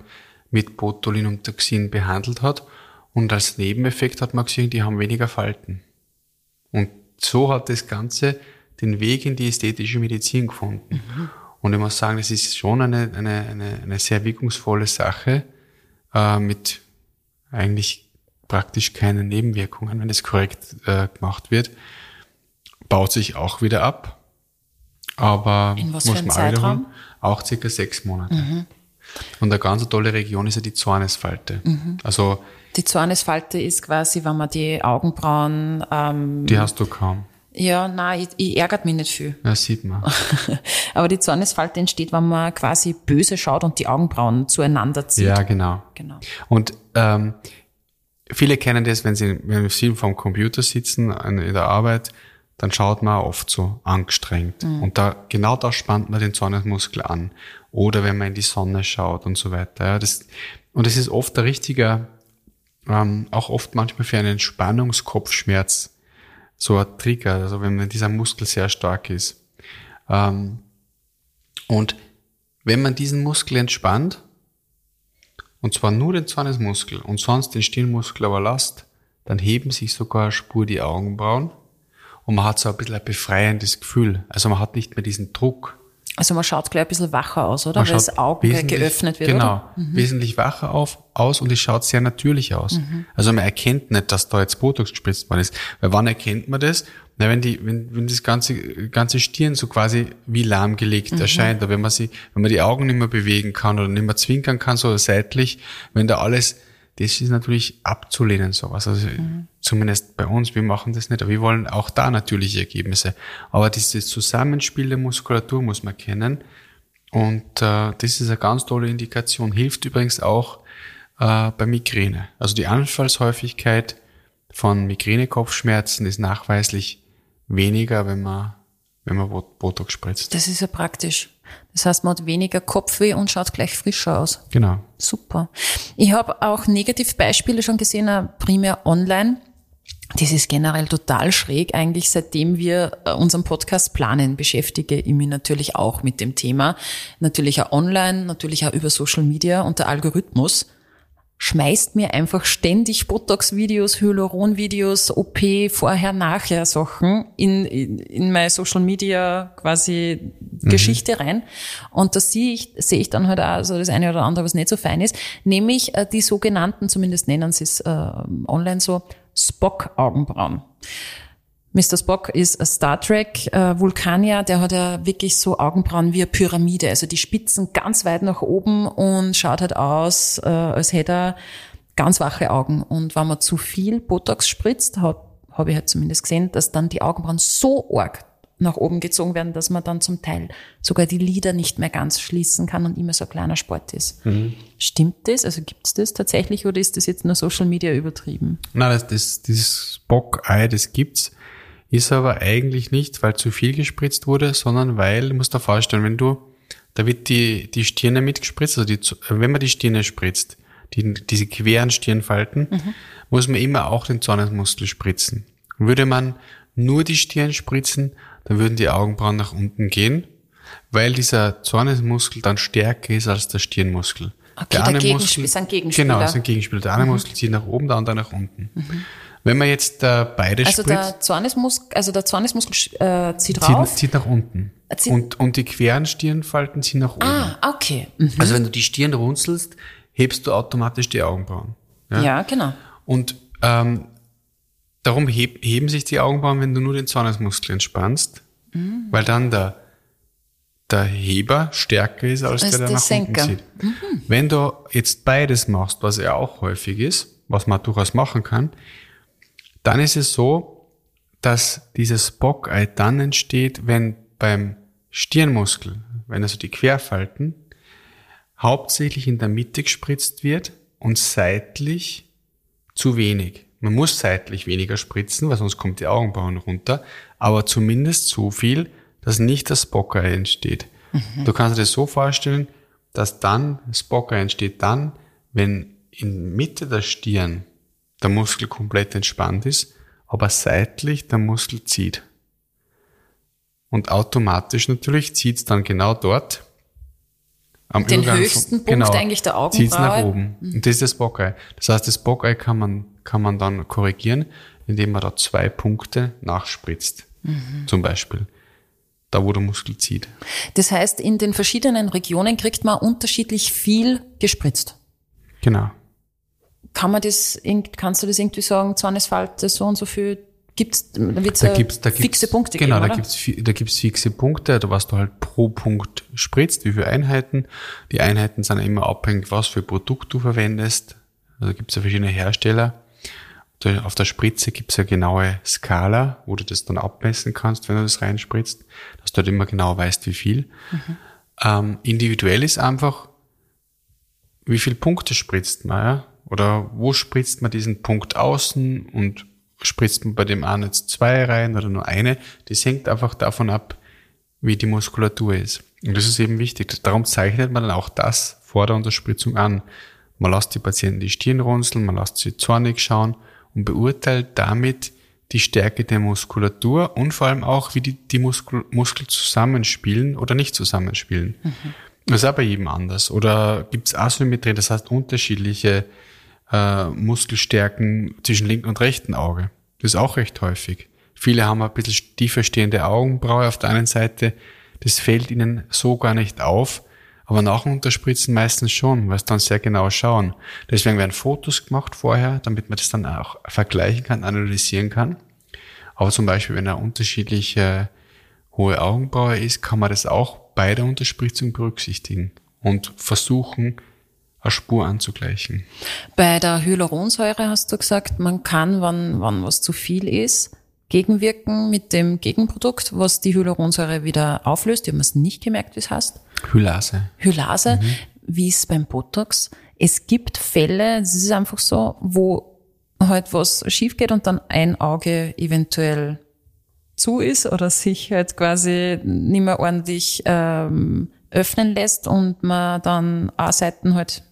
mit Botulinumtoxin behandelt hat und als Nebeneffekt hat man gesehen, die haben weniger Falten. Und so hat das Ganze den Weg in die ästhetische Medizin gefunden. Mhm. Und ich muss sagen, das ist schon eine, eine, eine, eine sehr wirkungsvolle Sache äh, mit eigentlich praktisch keinen Nebenwirkungen, wenn es korrekt äh, gemacht wird. Baut sich auch wieder ab. Aber in was muss man Zeitraum? auch circa sechs Monate. Mhm. Und eine ganz tolle Region ist ja die Zornesfalte. Mhm. Also Die Zornesfalte ist quasi, wenn man die Augenbrauen, ähm, Die hast du kaum. ja, nein, ich, ich ärgert mich nicht viel. Ja, sieht man. Aber die Zornesfalte entsteht, wenn man quasi böse schaut und die Augenbrauen zueinander zieht. Ja, genau. Genau. Und ähm, viele kennen das, wenn sie, wenn sie vom Computer sitzen in der Arbeit, dann schaut man oft so angestrengt. Und da, genau da spannt man den Zornesmuskel an. Oder wenn man in die Sonne schaut und so weiter. Ja, das, und es ist oft der richtige, ähm, auch oft manchmal für einen Entspannungskopfschmerz so ein Trigger, also wenn dieser Muskel sehr stark ist. Ähm, und wenn man diesen Muskel entspannt, und zwar nur den Zornesmuskel und sonst den Stirnmuskel aber lasst, dann heben sich sogar Spur die Augenbrauen und man hat so ein bisschen ein befreiendes Gefühl. Also man hat nicht mehr diesen Druck. Also man schaut gleich ein bisschen wacher aus, oder? Man Weil das Auge geöffnet wird, Genau, oder? Mhm. wesentlich wacher auf, aus und es schaut sehr natürlich aus. Also man erkennt nicht, dass da jetzt Botox gespritzt worden ist. Weil wann erkennt man das? Na, wenn die, wenn, wenn das ganze, ganze Stirn so quasi wie lahmgelegt Mhm. erscheint, oder wenn man sie, wenn man die Augen nicht mehr bewegen kann oder nicht mehr zwinkern kann, so seitlich, wenn da alles, das ist natürlich abzulehnen, sowas. Also Mhm. Zumindest bei uns, wir machen das nicht, aber wir wollen auch da natürliche Ergebnisse. Aber dieses Zusammenspiel der Muskulatur muss man kennen. Und äh, das ist eine ganz tolle Indikation. Hilft übrigens auch äh, bei Migräne. Also die Anfallshäufigkeit von Migräne-Kopfschmerzen ist nachweislich weniger, wenn man, wenn man Bot- Botox spritzt. Das ist ja praktisch. Das heißt, man hat weniger Kopfweh und schaut gleich frischer aus. Genau. Super. Ich habe auch Negativbeispiele schon gesehen, äh, primär online. Das ist generell total schräg. Eigentlich seitdem wir äh, unseren Podcast planen, beschäftige ich mich natürlich auch mit dem Thema. Natürlich auch online, natürlich auch über Social Media und der Algorithmus schmeißt mir einfach ständig Botox-Videos, Hyaluron-Videos, OP, vorher, nachher Sachen in, in, in meine Social Media quasi Geschichte rein. Und da sehe ich, sehe ich dann halt auch so das eine oder andere, was nicht so fein ist, nämlich äh, die sogenannten, zumindest nennen sie es äh, online so, Spock-Augenbrauen. Mr. Spock ist ein Star Trek äh, der hat ja wirklich so Augenbrauen wie eine Pyramide, also die Spitzen ganz weit nach oben und schaut halt aus, äh, als hätte er ganz wache Augen. Und wenn man zu viel Botox spritzt, habe hab ich halt zumindest gesehen, dass dann die Augenbrauen so arg nach oben gezogen werden, dass man dann zum Teil sogar die Lider nicht mehr ganz schließen kann und immer so ein kleiner Sport ist. Stimmt das? Also gibt's das tatsächlich oder ist das jetzt nur Social Media übertrieben? Na, das, das, dieses Spock-Ei, das gibt's, ist aber eigentlich nicht, weil zu viel gespritzt wurde, sondern weil, du musst dir vorstellen, wenn du, da wird die, die Stirne mitgespritzt, also die, wenn man die Stirne spritzt, die, diese queren Stirnfalten, muss man immer auch den Zornesmuskel spritzen. Würde man nur die Stirn spritzen, dann würden die Augenbrauen nach unten gehen, weil dieser Zornesmuskel dann stärker ist als der Stirnmuskel. Okay, der der eine Gegensp- Muskel, ist ein Gegenspieler. Genau, ist ein Gegenspieler. Der eine Muskel zieht nach oben, der andere nach unten. Wenn man jetzt äh, beide Also spritzt, der Zornesmuskel, also der Zornesmuskel äh, zieht rauf. zieht, zieht nach unten. zieht- und, und die queren Stirnfalten ziehen nach oben. Ah, okay. Mhm. Also wenn du die Stirn runzelst, hebst du automatisch die Augenbrauen. Ja, genau. Und ähm, darum heb, heben sich die Augenbrauen, wenn du nur den Zornesmuskel entspannst, Mhm. weil dann der, der Heber stärker ist als Als der, der der nach Senker. unten zieht. Wenn du jetzt beides machst, was ja auch häufig ist, was man durchaus machen kann, dann ist es so, dass dieses Bockei dann entsteht, wenn beim Stirnmuskel, wenn also die Querfalten hauptsächlich in der Mitte gespritzt wird und seitlich zu wenig. Man muss seitlich weniger spritzen, weil sonst kommt die Augenbrauen runter, aber zumindest so viel, dass nicht das Spockei entsteht. Du kannst dir das so vorstellen, dass dann Spockei entsteht dann, wenn in Mitte der Stirn der Muskel komplett entspannt ist, aber seitlich der Muskel zieht. Und automatisch natürlich zieht es dann genau dort am Den Übergang höchsten Punkt eigentlich der zieht's nach Augenbraue. oben. Und das ist das Bockei. Das heißt, das Bockei kann man, kann man dann korrigieren, indem man da zwei Punkte nachspritzt. Mhm. Zum Beispiel. Da, wo der Muskel zieht. Das heißt, in den verschiedenen Regionen kriegt man unterschiedlich viel gespritzt. Genau. Kann man das, kannst du das irgendwie sagen, Zornesfalte, so und so viel, gibt's, da wird's Da gibt's, da gibt's, fixe Punkte genau, geben, da gibt's, da gibt's fixe Punkte, da was du halt pro Punkt spritzt, wie viele Einheiten. Die Einheiten sind immer abhängig, was für Produkt du verwendest. Also gibt es ja verschiedene Hersteller. Auf der Spritze gibt es ja genaue Skala, wo du das dann abmessen kannst, wenn du das reinspritzt, dass du halt immer genau weißt, wie viel. Mhm. Ähm, individuell ist einfach, wie viel Punkte spritzt man, ja? Oder wo spritzt man diesen Punkt außen und spritzt man bei dem einen jetzt zwei rein oder nur eine? Das hängt einfach davon ab, wie die Muskulatur ist. Und das ist eben wichtig. Darum zeichnet man dann auch das vor der Unterspritzung an. Man lässt die Patienten die Stirn runzeln, man lässt sie zornig schauen und beurteilt damit die Stärke der Muskulatur und vor allem auch, wie die, die Muskel, Muskeln zusammenspielen oder nicht zusammenspielen. Mhm. Das ist bei jedem anders. Oder gibt es Asymmetrien, das heißt unterschiedliche äh, Muskelstärken zwischen linken und rechten Auge. Das ist auch recht häufig. Viele haben ein bisschen tiefer stehende Augenbraue auf der einen Seite. Das fällt ihnen so gar nicht auf. Aber nach dem Unterspritzen meistens schon, weil es dann sehr genau schauen. Deswegen werden Fotos gemacht vorher, damit man das dann auch vergleichen kann, analysieren kann. Aber zum Beispiel, wenn er unterschiedliche hohe Augenbraue ist, kann man das auch bei der Unterspritzung berücksichtigen und versuchen, eine Spur anzugleichen. Bei der Hyaluronsäure hast du gesagt, man kann, wann, wann was zu viel ist, gegenwirken mit dem Gegenprodukt, was die Hyaluronsäure wieder auflöst. Ich habe es nicht gemerkt, wie es heißt. Hylase. Hylase, mhm. wie es beim Botox. Es gibt Fälle, es ist einfach so, wo halt was schief geht und dann ein Auge eventuell zu ist oder sich halt quasi nicht mehr ordentlich ähm, öffnen lässt und man dann A-Seiten halt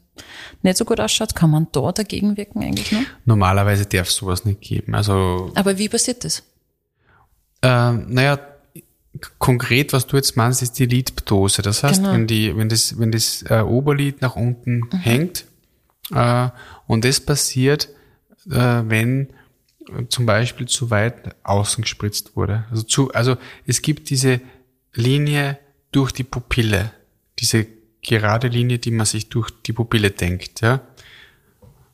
nicht so gut ausschaut, kann man da dagegen wirken eigentlich nur? Normalerweise darf es sowas nicht geben. Also, Aber wie passiert das? Ähm, naja, konkret, was du jetzt meinst, ist die Lidptose. Das heißt, genau. wenn die, wenn das, wenn das äh, Oberlid nach unten mhm. hängt, äh, und das passiert, äh, wenn zum Beispiel zu weit außen gespritzt wurde. Also zu, also es gibt diese Linie durch die Pupille, diese gerade Linie, die man sich durch die Pupille denkt, ja.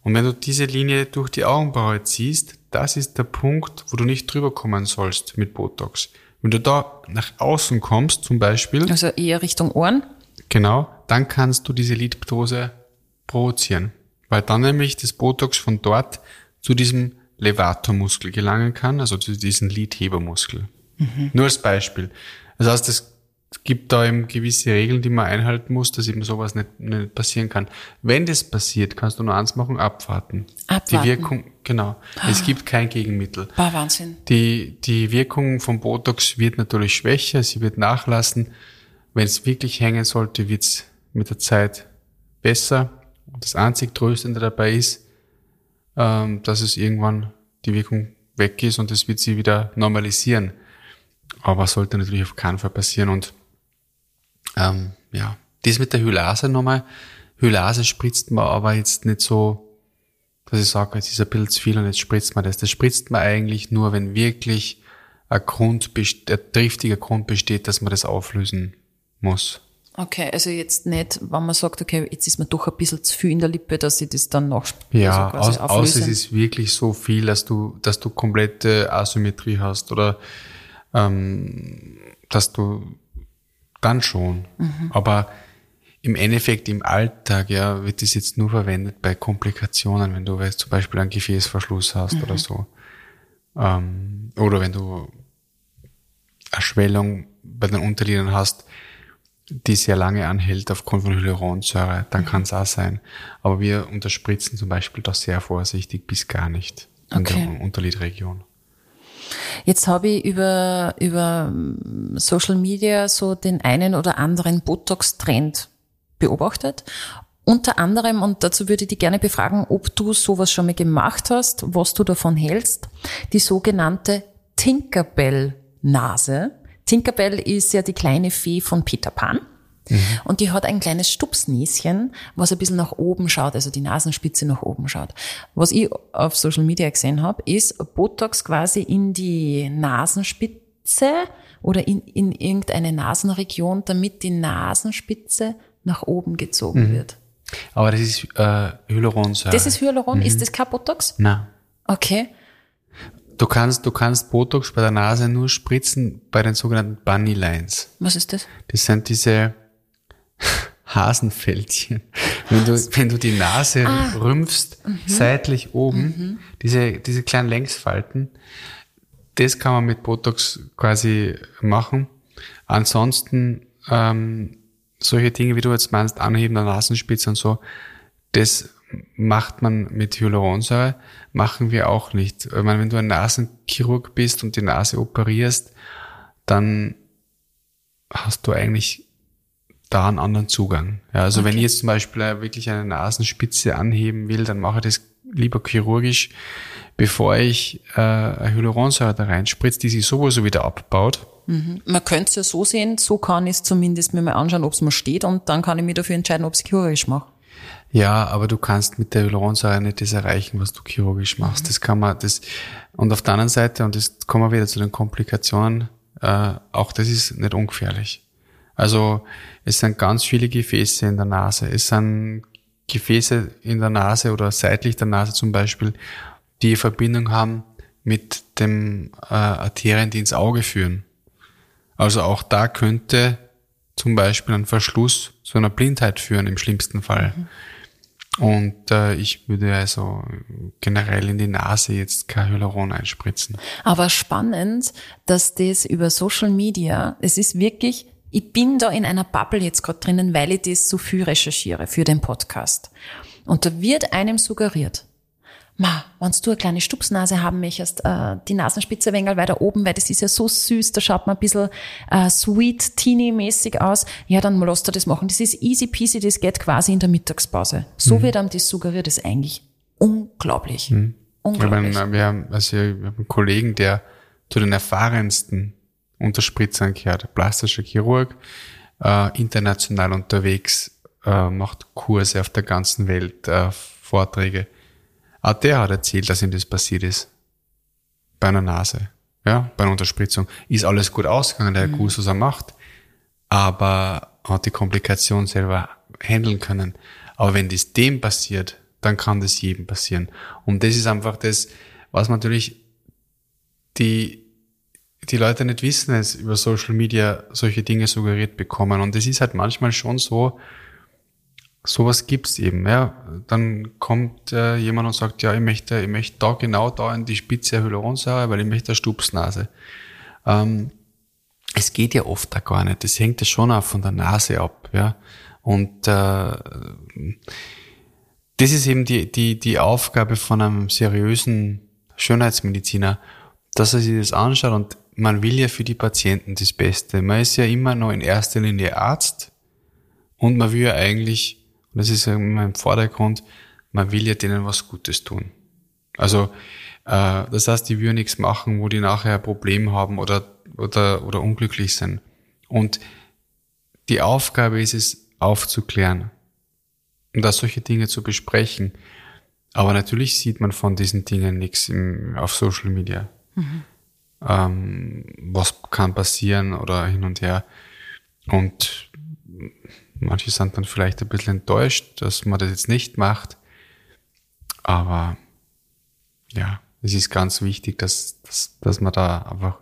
Und wenn du diese Linie durch die Augenbraue ziehst, das ist der Punkt, wo du nicht drüber kommen sollst mit Botox. Wenn du da nach außen kommst, zum Beispiel. Also eher Richtung Ohren? Genau, dann kannst du diese Lidptose provozieren. Weil dann nämlich das Botox von dort zu diesem Levatormuskel gelangen kann, also zu diesem Lidhebermuskel. Mhm. Nur als Beispiel. Das heißt, es gibt da eben gewisse Regeln, die man einhalten muss, dass eben sowas nicht, nicht passieren kann. Wenn das passiert, kannst du nur eins machen, abwarten. Abwarten. Die Wirkung, genau. Ah. Es gibt kein Gegenmittel. War Wahnsinn. Die, die Wirkung vom Botox wird natürlich schwächer, sie wird nachlassen. Wenn es wirklich hängen sollte, wird es mit der Zeit besser. Und das einzig Tröstende dabei ist, ähm, dass es irgendwann die Wirkung weg ist und es wird sie wieder normalisieren. Aber sollte natürlich auf keinen Fall passieren. Und ähm, ja, das mit der Hylase nochmal. Hylase spritzt man aber jetzt nicht so, dass ich sage, jetzt ist ein bisschen zu viel und jetzt spritzt man das. Das spritzt man eigentlich nur, wenn wirklich ein Grund, ein triftiger Grund besteht, dass man das auflösen muss. Okay, also jetzt nicht, wenn man sagt, okay, jetzt ist mir doch ein bisschen zu viel in der Lippe, dass ich das dann noch Ja, also aus, außer es ist wirklich so viel, dass du, dass du komplette Asymmetrie hast oder ähm, dass du dann schon. Mhm. Aber im Endeffekt im Alltag, ja, wird das jetzt nur verwendet bei Komplikationen, wenn du weißt, zum Beispiel einen Gefäßverschluss hast mhm. oder so. Ähm, oder wenn du Erschwellung bei den Unterlidern hast, die sehr lange anhält aufgrund von Hyaluronsäure, dann mhm. kann es auch sein. Aber wir unterspritzen zum Beispiel da sehr vorsichtig bis gar nicht in okay. der Unterlidregion. Jetzt habe ich über, über Social Media so den einen oder anderen Botox-Trend beobachtet. Unter anderem, und dazu würde ich dich gerne befragen, ob du sowas schon mal gemacht hast, was du davon hältst, die sogenannte Tinkerbell-Nase. Tinkerbell ist ja die kleine Fee von Peter Pan. Mhm. Und die hat ein kleines Stupsnäschen, was ein bisschen nach oben schaut, also die Nasenspitze nach oben schaut. Was ich auf Social Media gesehen habe, ist Botox quasi in die Nasenspitze oder in, in irgendeine Nasenregion, damit die Nasenspitze nach oben gezogen mhm. wird. Aber das ist äh, Hyaluronsäure. Das ist Hyaluron. Mhm. Ist das kein Botox? Nein. Okay. Du kannst, du kannst Botox bei der Nase nur spritzen bei den sogenannten Bunny Lines. Was ist das? Das sind diese Hasenfältchen. Wenn du, wenn du die Nase ah. rümpfst, mhm. seitlich oben, mhm. diese, diese kleinen Längsfalten, das kann man mit Botox quasi machen. Ansonsten ähm, solche Dinge, wie du jetzt meinst, Anheben der Nasenspitze und so, das macht man mit Hyaluronsäure, machen wir auch nicht. Ich meine, wenn du ein Nasenchirurg bist und die Nase operierst, dann hast du eigentlich da einen anderen Zugang. Ja, also okay. wenn ich jetzt zum Beispiel wirklich eine Nasenspitze anheben will, dann mache ich das lieber chirurgisch, bevor ich äh, eine Hyaluronsäure da reinspritze, die sich sowieso wieder abbaut. Mhm. Man könnte es ja so sehen, so kann ich es zumindest mir mal anschauen, ob es mir steht und dann kann ich mir dafür entscheiden, ob ich es chirurgisch mache. Ja, aber du kannst mit der Hyaluronsäure nicht das erreichen, was du chirurgisch machst. Mhm. Das kann man, das, und auf der anderen Seite, und das kommen wir wieder zu den Komplikationen, äh, auch das ist nicht ungefährlich. Also, es sind ganz viele Gefäße in der Nase. Es sind Gefäße in der Nase oder seitlich der Nase zum Beispiel, die Verbindung haben mit dem äh, Arterien, die ins Auge führen. Also auch da könnte zum Beispiel ein Verschluss zu einer Blindheit führen im schlimmsten Fall. Mhm. Und äh, ich würde also generell in die Nase jetzt kein Hyaluron einspritzen. Aber spannend, dass das über Social Media, es ist wirklich, ich bin da in einer Bubble jetzt gerade drinnen, weil ich das so viel recherchiere für den Podcast. Und da wird einem suggeriert, ma, wenn du eine kleine Stupsnase haben möchtest, äh, die Nasenspitze wenger weiter oben, weil das ist ja so süß, da schaut man ein bisschen äh, sweet, teeny-mäßig aus, ja, dann lass dir das machen. Das ist easy peasy, das geht quasi in der Mittagspause. So mhm. wird einem das suggeriert, das ist eigentlich unglaublich. Mhm. Unglaublich. Haben, wir haben, also wir haben einen Kollegen, der zu den erfahrensten Unterspritzern gehört, plastischer Chirurg, äh, international unterwegs, äh, macht Kurse auf der ganzen Welt, äh, Vorträge auch der hat erzählt, dass ihm das passiert ist. Bei einer Nase. Ja, bei einer Unterspritzung. Ist alles gut ausgegangen, der mhm. gewusst, was er macht. Aber hat die Komplikation selber handeln können. Aber wenn das dem passiert, dann kann das jedem passieren. Und das ist einfach das, was natürlich die, die Leute nicht wissen, es über Social Media solche Dinge suggeriert bekommen. Und es ist halt manchmal schon so, sowas gibt's eben. Ja. Dann kommt äh, jemand und sagt, ja, ich möchte, ich möchte da genau da in die Spitze Hyaluronsäure, weil ich möchte eine Stupsnase. Ähm, es geht ja oft da gar nicht. Das hängt ja schon auch von der Nase ab. Ja. Und äh, das ist eben die, die, die Aufgabe von einem seriösen Schönheitsmediziner, dass er sich das anschaut und man will ja für die Patienten das Beste. Man ist ja immer noch in erster Linie Arzt und man will ja eigentlich und das ist immer im Vordergrund, man will ja denen was Gutes tun. Also äh, das heißt, die will nichts machen, wo die nachher ein Problem haben oder, oder, oder unglücklich sind. Und die Aufgabe ist es, aufzuklären und da solche Dinge zu besprechen. Aber natürlich sieht man von diesen Dingen nichts im, auf Social Media. Mhm. Ähm, was kann passieren oder hin und her. Und Manche sind dann vielleicht ein bisschen enttäuscht, dass man das jetzt nicht macht. Aber ja, es ist ganz wichtig, dass, dass, dass man da einfach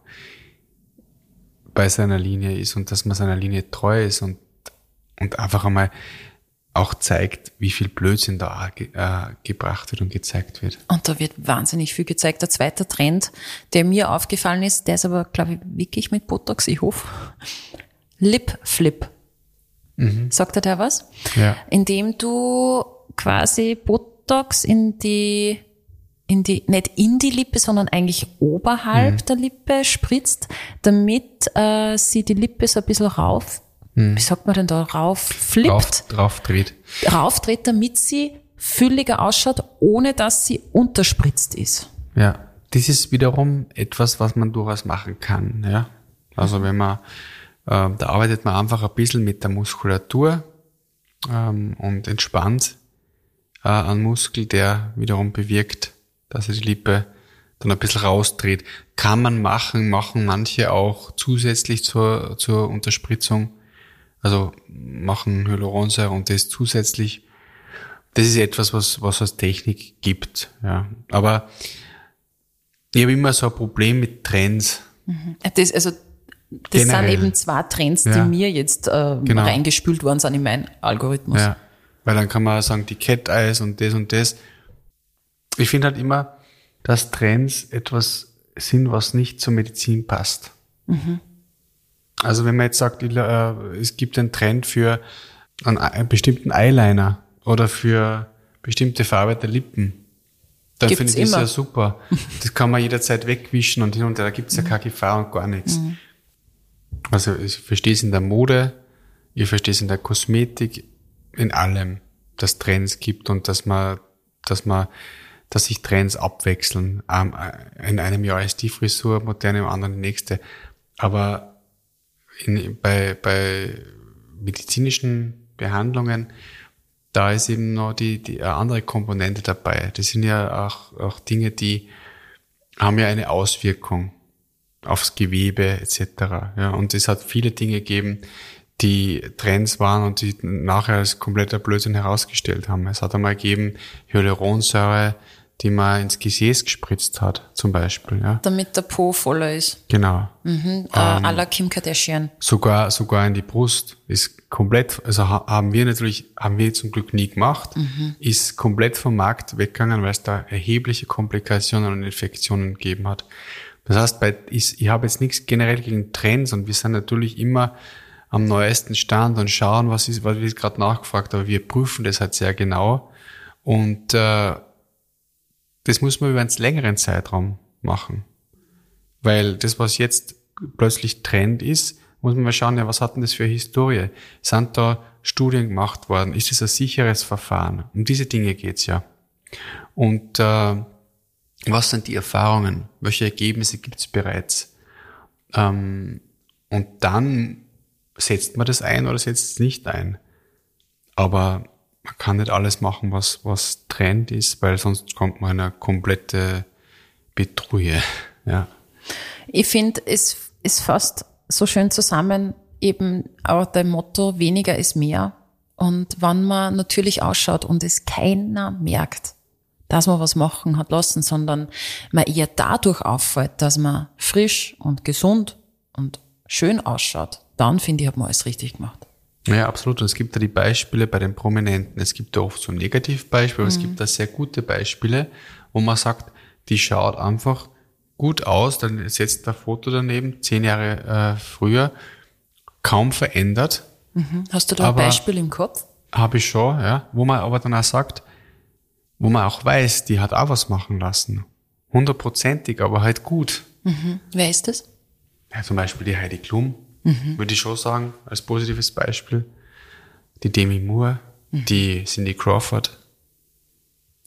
bei seiner Linie ist und dass man seiner Linie treu ist und, und einfach einmal auch zeigt, wie viel Blödsinn da äh, gebracht wird und gezeigt wird. Und da wird wahnsinnig viel gezeigt. Der zweite Trend, der mir aufgefallen ist, der ist aber, glaube ich, wirklich mit Botox, ich hoffe. Lip Flip. Mhm. Sagt er da was? Ja. Indem du quasi Botox in die, in die, nicht in die Lippe, sondern eigentlich oberhalb mhm. der Lippe spritzt, damit äh, sie die Lippe so ein bisschen rauf. Wie sagt man denn da, rauf flippt? Rauf, rauf dreht. Raufdreht, damit sie fülliger ausschaut, ohne dass sie unterspritzt ist. Ja, das ist wiederum etwas, was man durchaus machen kann, ja. Also wenn man ähm, da arbeitet man einfach ein bisschen mit der Muskulatur ähm, und entspannt äh, einen Muskel, der wiederum bewirkt, dass er die Lippe dann ein bisschen rausdreht. Kann man machen, machen manche auch zusätzlich zur, zur Unterspritzung. Also machen Hyaluronsäure und das zusätzlich. Das ist etwas, was, was als Technik gibt. Ja. Aber ich habe immer so ein Problem mit Trends. Mhm. Das, also das Generell. sind eben zwei Trends, die ja. mir jetzt äh, genau. reingespült worden sind in meinen Algorithmus. Ja. Weil dann kann man sagen, die Cat Eyes und das und das. Ich finde halt immer, dass Trends etwas sind, was nicht zur Medizin passt. Also wenn man jetzt sagt, äh, es gibt einen Trend für einen, bestimmten Eyeliner oder für bestimmte Farbe der Lippen, dann finde ich das immer. ja super. Das kann man jederzeit wegwischen und hin und her, da gibt's ja keine Gefahr und gar nichts. Also ich verstehe es in der Mode, ich verstehe es in der Kosmetik, in allem, dass Trends gibt und dass man, dass man, dass sich Trends abwechseln. Ähm, äh, In einem Jahr ist die Frisur modern, im anderen die nächste. Aber in, bei, bei medizinischen Behandlungen, da ist eben noch die, die andere Komponente dabei. Das sind ja auch, auch Dinge, die haben ja eine Auswirkung aufs Gewebe etc. Ja, und es hat viele Dinge gegeben, die Trends waren und die nachher als kompletter Blödsinn herausgestellt haben. Es hat einmal gegeben Hyaluronsäure, die man ins Gesäß gespritzt hat, zum Beispiel. Ja, Damit der Po voller ist. genau. Mhm. Äh, à la Kim Kardashian. Sogar sogar in die Brust ist komplett. Also ha- haben wir natürlich, haben wir zum Glück nie gemacht, ist komplett vom Markt weggegangen, weil es da erhebliche Komplikationen und Infektionen gegeben hat. Das heißt, bei, ich, ich habe jetzt nichts generell gegen Trends und wir sind natürlich immer am neuesten Stand und schauen, was ist, was wird gerade nachgefragt, aber wir prüfen das halt sehr genau und äh, das muss man über einen längeren Zeitraum machen. Weil das, was jetzt plötzlich Trend ist, muss man mal schauen, ja, was hat denn das für eine Historie? Sind da Studien gemacht worden? Ist es ein sicheres Verfahren? Um diese Dinge geht's ja. Und äh, was sind die Erfahrungen? Welche Ergebnisse gibt's bereits? Ähm, und dann setzt man das ein oder setzt es nicht ein. Aber man kann nicht alles machen, was, was Trend ist, weil sonst kommt man in eine komplette Betrühe. Ja. Ich finde, es ist fast so schön zusammen, eben auch dein Motto, weniger ist mehr. Und wenn man natürlich ausschaut und es keiner merkt, dass man was machen hat lassen, sondern man eher dadurch auffällt, dass man frisch und gesund und schön ausschaut, dann finde ich, hat man alles richtig gemacht. Ja, absolut. Und es gibt da die Beispiele bei den Prominenten. Es gibt da oft so Negativbeispiele, aber es gibt da sehr gute Beispiele, wo man sagt, die schaut einfach gut aus, dann setzt ein Foto daneben, zehn Jahre äh, früher, kaum verändert, Hast du da ein Beispiel im Kopf? habe ich schon, ja, wo man aber dann auch sagt, wo man auch weiß, die hat auch was machen lassen. Hundertprozentig, aber halt gut. Wer ist das? Ja, zum Beispiel die Heidi Klum, würde ich schon sagen, als positives Beispiel. Die Demi Moore, die Cindy Crawford.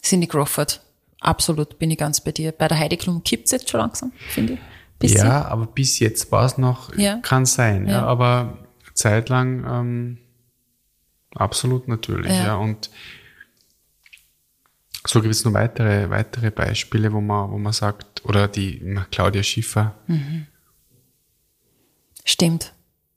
Cindy Crawford. Absolut, bin ich ganz bei dir. Bei der Heidi Klum kippt's jetzt schon langsam, finde ich. Bisschen. Ja, aber bis jetzt war es noch, Ja. kann sein, ja. Ja. aber zeitlang ähm, absolut natürlich, Ja. ja. Und so gibt es noch weitere, weitere Beispiele, wo man, wo man sagt, oder die Claudia Schiffer, Stimmt.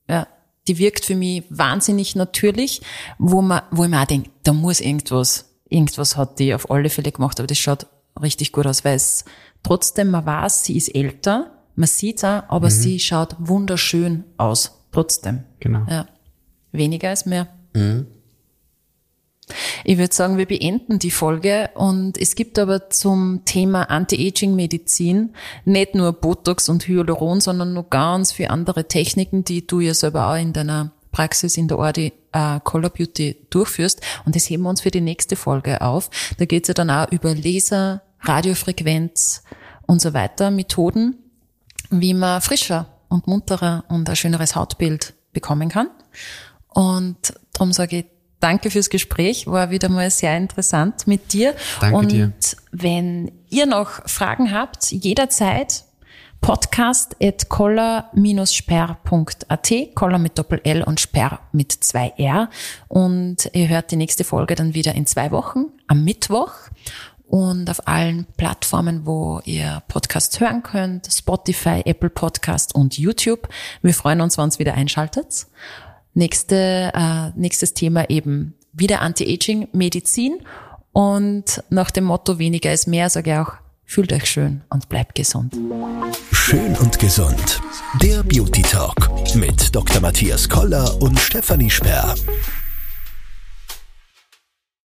Ja. Die wirkt für mich wahnsinnig natürlich, wo man, wo ich mir auch denke, da muss irgendwas, irgendwas hat die auf alle Fälle gemacht, aber das schaut richtig gut aus, weil es trotzdem, man weiß, sie ist älter, man sieht's auch, aber sie schaut wunderschön aus, trotzdem. genau. Ja. Weniger ist mehr. Ich würde sagen, wir beenden die Folge und es gibt aber zum Thema Anti-Aging-Medizin nicht nur Botox und Hyaluron, sondern noch ganz viele andere Techniken, die du ja selber auch in deiner Praxis in der Ordi äh, Color Beauty durchführst. Und das heben wir uns für die nächste Folge auf. Da geht's ja dann auch über Laser, Radiofrequenz und so weiter, Methoden, wie man frischer und munterer und ein schöneres Hautbild bekommen kann. Und darum sage ich danke fürs Gespräch, war wieder mal sehr interessant mit dir. Danke und dir. wenn ihr noch Fragen habt, jederzeit podcast at koller-sperr.at, Koller mit Doppel-L und Sperr mit zwei R. Und ihr hört die nächste Folge dann wieder in zwei Wochen, am Mittwoch. Und auf allen Plattformen, wo ihr Podcasts hören könnt, Spotify, Apple Podcast und YouTube. Wir freuen uns, wenn ihr wieder einschaltet. Nächste, äh, nächstes Thema eben wieder Anti-Aging, Medizin. Und nach dem Motto weniger ist mehr, sage ich auch, fühlt euch schön und bleibt gesund. Schön und gesund. Der Beauty Talk mit Dr. Matthias Koller und Stefanie Sperr.